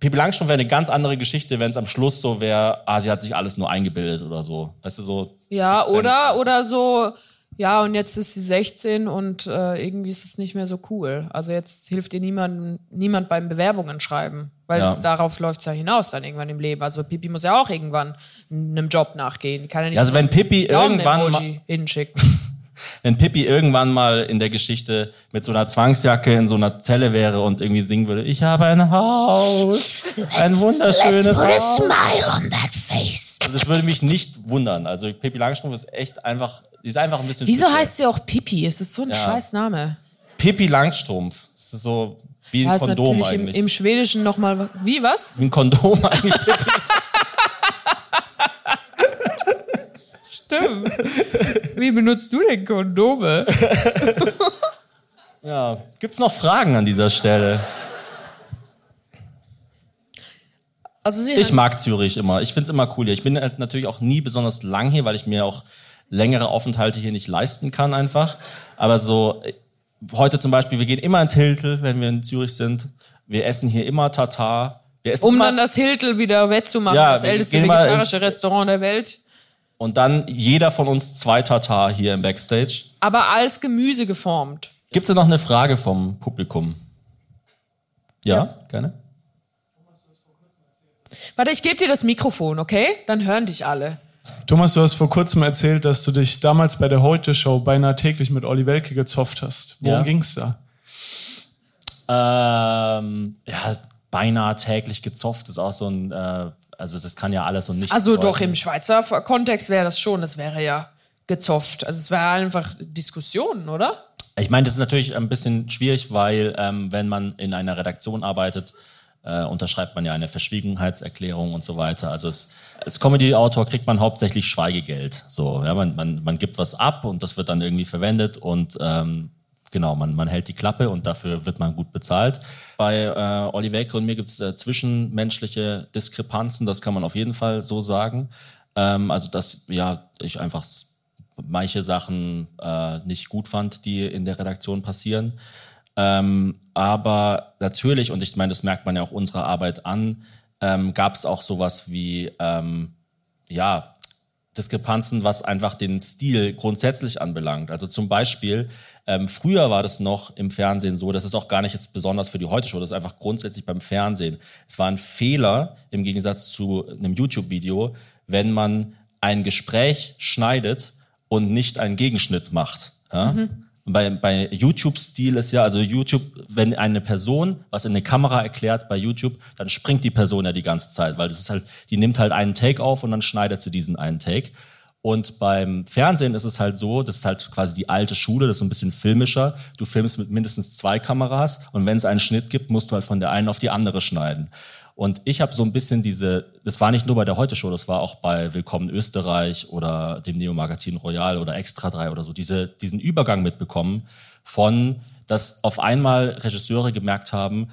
Pippi Langstrumpf wäre eine ganz andere Geschichte, wenn es am Schluss so wäre, ah, sie hat sich alles nur eingebildet oder so. Weißt du, so. Ja, oder, mäßig. oder so, ja, und jetzt ist sie 16 und äh, irgendwie ist es nicht mehr so cool. Also jetzt hilft ihr niemand, niemand beim Bewerbungen schreiben. Weil Ja. darauf läuft's ja hinaus dann irgendwann im Leben. Also Pipi muss ja auch irgendwann einem Job nachgehen. Kann ja nicht Ja, also wenn Pippi irgendwann hinschicken. Wenn Pippi irgendwann mal in der Geschichte mit so einer Zwangsjacke in so einer Zelle wäre und irgendwie singen würde, ich habe ein Haus, ein wunderschönes Haus. smile on that face. Also Das würde mich nicht wundern. Also Pippi Langstrumpf ist echt einfach, die ist einfach ein bisschen Wieso speziell. heißt sie auch Pipi? Es ist so ein Ja. scheiß Name. Pippi Langstrumpf? Das ist so wie Ja, ein ist Kondom im, eigentlich. im Schwedischen nochmal. Wie, was? wie ein Kondom eigentlich. Pippi. Stimmt. Wie benutzt du denn Kondome? Ja. Gibt's noch Fragen an dieser Stelle? Also sie Ich mag Zürich immer. Ich find's immer cool hier. Ich bin halt natürlich auch nie besonders lang hier, weil ich mir auch längere Aufenthalte hier nicht leisten kann einfach. Aber so, heute zum Beispiel, wir gehen immer ins Hiltel, wenn wir in Zürich sind. Wir essen hier immer Tatar. Wir essen um immer, dann das Hiltel wieder wettzumachen, Ja, das älteste vegetarische ins- Restaurant der Welt. Und dann jeder von uns zwei Tatar hier im Backstage. Aber als Gemüse geformt. Gibt's denn noch eine Frage vom Publikum? Ja, gerne. Warte, ich gebe dir das Mikrofon, okay? Dann hören dich alle. Thomas, du hast vor kurzem erzählt, dass du dich damals bei der Heute-Show beinahe täglich mit Olli Welke gezofft hast. Worum Ja. ging's da? Ähm, ja, beinahe täglich gezofft ist auch so ein, äh, also das kann ja alles und nichts. Also doch bedeuten. im Schweizer Kontext wäre das schon, das wäre ja gezofft. Also es wäre einfach Diskussionen, oder? Ich meine, das ist natürlich ein bisschen schwierig, weil ähm, wenn man in einer Redaktion arbeitet, äh, unterschreibt man ja eine Verschwiegenheitserklärung und so weiter. Also es, als Comedy-Autor kriegt man hauptsächlich Schweigegeld. So, ja, man, man, man gibt was ab und das wird dann irgendwie verwendet und ähm, genau, man, man hält die Klappe und dafür wird man gut bezahlt. Bei äh, Olli Welke und mir gibt es äh, zwischenmenschliche Diskrepanzen, das kann man auf jeden Fall so sagen. Ähm, also dass ja ich einfach manche Sachen äh, nicht gut fand, die in der Redaktion passieren. Ähm, aber natürlich, und ich meine, das merkt man ja auch unserer Arbeit an, ähm, gab es auch sowas wie, ähm, ja, Diskrepanzen, was einfach den Stil grundsätzlich anbelangt. Also zum Beispiel, ähm, früher war das noch im Fernsehen so, das ist auch gar nicht jetzt besonders für die Heute-Show, das ist einfach grundsätzlich beim Fernsehen. Es war ein Fehler im Gegensatz zu einem YouTube-Video, wenn man ein Gespräch schneidet und nicht einen Gegenschnitt macht. Ja? Und Bei, bei YouTube-Stil ist ja, also YouTube, wenn eine Person was in eine Kamera erklärt bei YouTube, dann springt die Person ja die ganze Zeit, weil das ist halt, die nimmt halt einen Take auf und dann schneidet sie diesen einen Take. Und beim Fernsehen ist es halt so, das ist halt quasi die alte Schule, das ist so ein bisschen filmischer. Du filmst mit mindestens zwei Kameras und wenn es einen Schnitt gibt, musst du halt von der einen auf die andere schneiden. Und ich habe so ein bisschen diese, das war nicht nur bei der Heute-Show, das war auch bei Willkommen Österreich oder dem Neo-Magazin Royal oder Extra 3 oder so, diese, diesen Übergang mitbekommen von, dass auf einmal Regisseure gemerkt haben,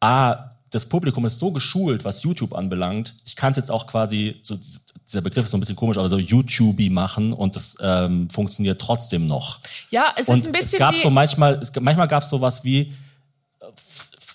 ah, das Publikum ist so geschult, was YouTube anbelangt, ich kann es jetzt auch quasi, so dieser Begriff ist so ein bisschen komisch, aber so YouTubey machen und das ähm, funktioniert trotzdem noch. Ja, es Und ist ein bisschen es gab so manchmal, es, manchmal gab es sowas wie äh,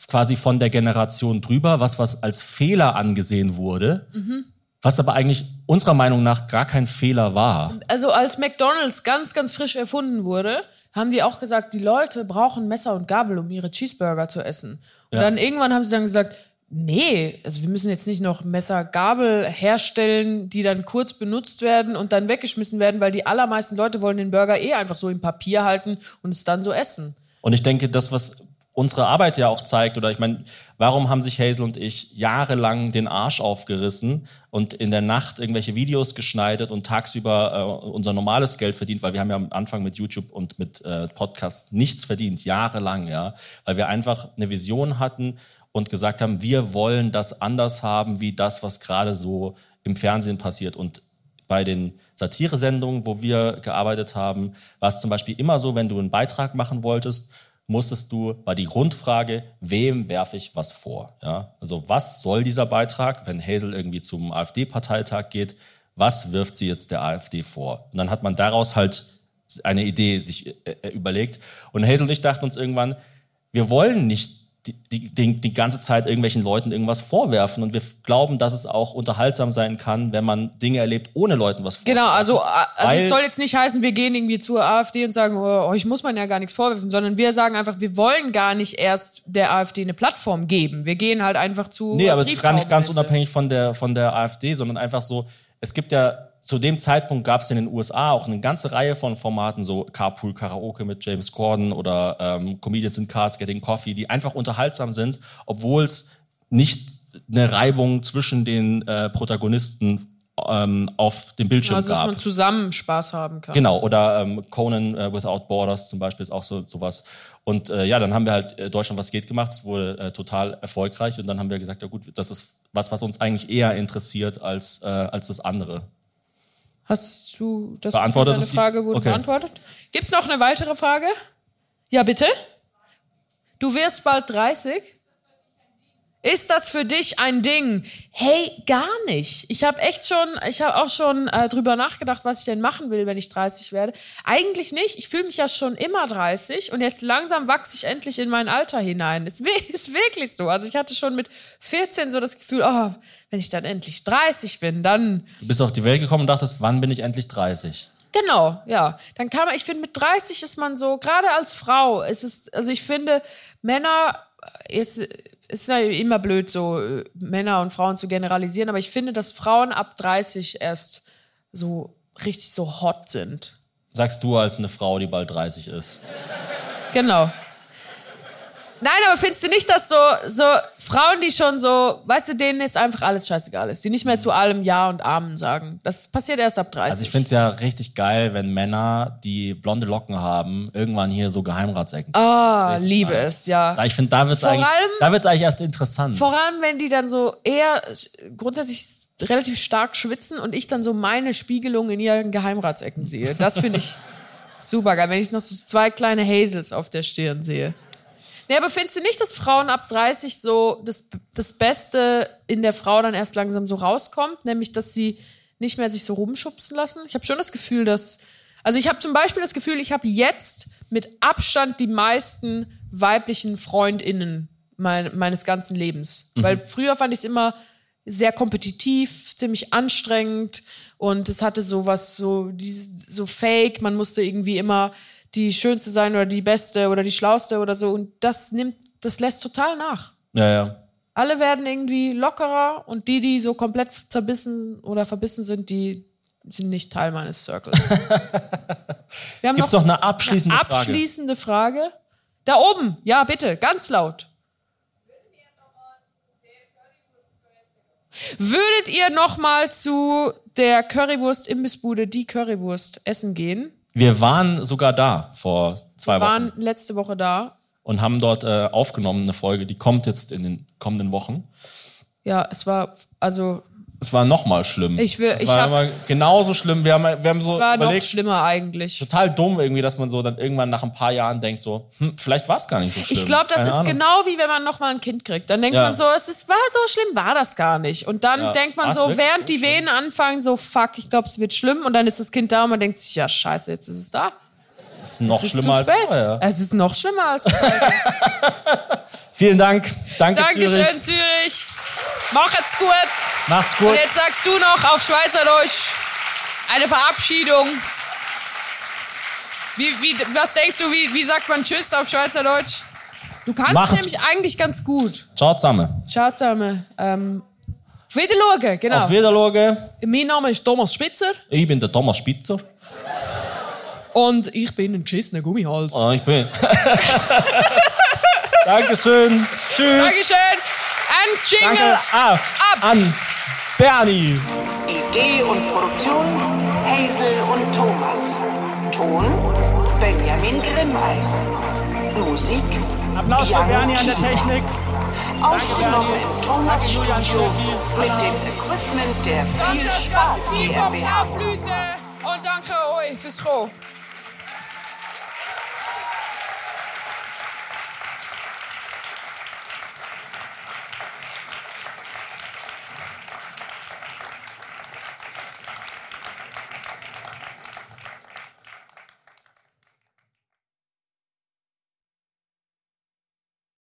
quasi von der Generation drüber, was was als Fehler angesehen wurde, Mhm. was aber eigentlich unserer Meinung nach gar kein Fehler war. also als McDonald's ganz, ganz frisch erfunden wurde, haben die auch gesagt, die Leute brauchen Messer und Gabel, um ihre Cheeseburger zu essen. Und Ja. dann irgendwann haben sie dann gesagt, nee, also wir müssen jetzt nicht noch Messer, Gabel herstellen, die dann kurz benutzt werden und dann weggeschmissen werden, weil die allermeisten Leute wollen den Burger eh einfach so im Papier halten und es dann so essen. Und ich denke, das, was unsere Arbeit ja auch zeigt, oder ich meine, warum haben sich Hazel und ich jahrelang den Arsch aufgerissen und in der Nacht irgendwelche Videos geschneidet und tagsüber äh, unser normales Geld verdient, weil wir haben ja am Anfang mit YouTube und mit äh, Podcast nichts verdient, jahrelang, ja, weil wir einfach eine Vision hatten und gesagt haben, wir wollen das anders haben, wie das, was gerade so im Fernsehen passiert. Und bei den Satiresendungen, wo wir gearbeitet haben, war es zum Beispiel immer so, wenn du einen Beitrag machen wolltest, musstest du, war die Grundfrage, wem werfe ich was vor? Ja? Also was soll dieser Beitrag, wenn Hazel irgendwie zum AfD-Parteitag geht, was wirft sie jetzt der AfD vor? Und dann hat man daraus halt eine Idee sich äh, äh, überlegt. Und Hazel und ich dachten uns irgendwann, wir wollen nicht die, die, die, ganze Zeit irgendwelchen Leuten irgendwas vorwerfen. Und wir glauben, dass es auch unterhaltsam sein kann, wenn man Dinge erlebt, ohne Leuten was vorzuwerfen. Genau, also, also Weil- es soll jetzt nicht heißen, wir gehen irgendwie zur AfD und sagen, oh, euch muss man ja gar nichts vorwerfen, sondern wir sagen einfach, wir wollen gar nicht erst der AfD eine Plattform geben. Wir gehen halt einfach zu Nee, aber das ist gar nicht ganz unabhängig von der, von der AfD, sondern einfach so, es gibt ja, zu dem Zeitpunkt gab es in den USA auch eine ganze Reihe von Formaten, so Carpool Karaoke mit James Corden oder ähm, Comedians in Cars Getting Coffee, die einfach unterhaltsam sind, obwohl es nicht eine Reibung zwischen den äh, Protagonisten ähm, auf dem Bildschirm Also, dass gab. man zusammen Spaß haben kann. Genau, oder ähm, Conan äh, Without Borders zum Beispiel ist auch so sowas. Und äh, ja, dann haben wir halt äh, Deutschland was geht gemacht, es wurde äh, total erfolgreich und dann haben wir gesagt, ja gut, das ist was, was uns eigentlich eher interessiert als, äh, als das andere. Hast du das Beantwortet deine Frage wurde Okay. beantwortet? Gibt es noch eine weitere Frage? Ja, bitte? Du wirst bald 30? Ist das für dich ein Ding? Hey, gar nicht. Ich habe echt schon, ich habe auch schon äh, drüber nachgedacht, was ich denn machen will, wenn ich 30 werde. Eigentlich nicht. Ich fühle mich ja schon immer 30 und jetzt langsam wachse ich endlich in mein Alter hinein. Ist, ist wirklich so. Also ich hatte schon mit 14 so das Gefühl, oh, wenn ich dann endlich 30 bin, dann Du bist auf die Welt gekommen und dachtest, wann bin ich endlich 30? Genau, ja. Dann kann man, ich finde, mit 30 ist man so, gerade als Frau, ist es, also ich finde, Männer, äh, jetzt ist ja immer blöd, so äh, Männer und Frauen zu generalisieren, aber ich finde, dass Frauen ab 30 erst so richtig so hot sind. Sagst du als eine Frau, die bald 30 ist. Genau. Nein, aber findest du nicht, dass so, so Frauen, die schon so, weißt du, denen jetzt einfach alles scheißegal ist, die nicht mehr zu allem Ja und Amen sagen. Das passiert erst ab 30. Also ich finde es ja richtig geil, wenn Männer, die blonde Locken haben, irgendwann hier so Geheimratsecken. Ah, liebe es, ja. Ich finde, da wird's Vor eigentlich, allem- da wird's eigentlich erst interessant. Vor allem, wenn die dann so eher grundsätzlich relativ stark schwitzen und ich dann so meine Spiegelung in ihren Geheimratsecken sehe. Das finde ich super geil, wenn ich noch so zwei kleine Hazels auf der Stirn sehe. Nee, aber findest du nicht, dass Frauen ab 30 so das, das Beste in der Frau dann erst langsam so rauskommt? Nämlich, dass sie nicht mehr sich so rumschubsen lassen? Ich habe schon das Gefühl, dass. Also, ich habe zum Beispiel das Gefühl, ich habe jetzt mit Abstand die meisten weiblichen FreundInnen mein, meines ganzen Lebens. Weil früher fand ich es immer sehr kompetitiv, ziemlich anstrengend und es hatte so was so so fake, man musste irgendwie immer die schönste sein oder die beste oder die schlauste oder so und das nimmt das lässt total nach. ja, ja. Alle werden irgendwie lockerer und die, die so komplett zerbissen oder verbissen sind, die sind nicht Teil meines Circles. Wir haben Gibt's noch eine abschließende Frage? abschließende Frage? Da oben, ja bitte, ganz laut. Würdet ihr noch mal zu der Currywurst Imbissbude die Currywurst essen gehen? Wir waren sogar da vor zwei Wir waren Wochen letzte Woche da. und haben dort äh, aufgenommen eine Folge, die kommt jetzt in den kommenden Wochen. Ja, es war also Es war noch mal schlimm. Ich will- es ich war hab's- genauso schlimm. Wir haben, wir haben so es war noch überlegt, schlimmer eigentlich. total dumm irgendwie, dass man so dann irgendwann nach ein paar Jahren denkt so, hm, vielleicht war es gar nicht so schlimm. Ich glaube, das Keine ist Ahnung. genau wie wenn man noch mal ein Kind kriegt. Dann denkt Ja. man so, es ist, war so schlimm, war das gar nicht. Und dann Ja. denkt man War's so, während so die schlimm? Venen anfangen, so fuck, ich glaube, es wird schlimm. Und dann ist das Kind da und man denkt sich, ja scheiße, jetzt ist es da. Das ist noch Es ist schlimmer als vorher. Es ist noch schlimmer als vorher. Vielen Dank. Danke Dankeschön, Zürich. Zürich. Macht's gut. Macht's gut. Und jetzt sagst du noch auf Schweizerdeutsch eine Verabschiedung. Wie, wie, was denkst du, wie, wie sagt man Tschüss auf Schweizerdeutsch? Du kannst Macht's- nämlich eigentlich ganz gut. Ciao zusammen. Ciao zusammen. Ähm, auf Wiedersehen, genau. Auf Wiedersehen. mein Name ist Thomas Spitzer Ich bin der Thomas Spitzer. und ich bin ein geschissener Gummihals. Oh, ich bin. Dankeschön. Tschüss. Dankeschön. Ein Jingle. Danke. Ah, Ab. an Bernie. Idee und Produktion Hazel und Thomas. Ton Benjamin Grimmeisen. Musik Applaus für Jan Bernie an der. Technik. Aufgenommen im Thomas Danke, Julian Studio Steffi. mit dem Equipment der Danke Viel Spaß ganze Team vom GmbH. Und danke euch fürs Kommen.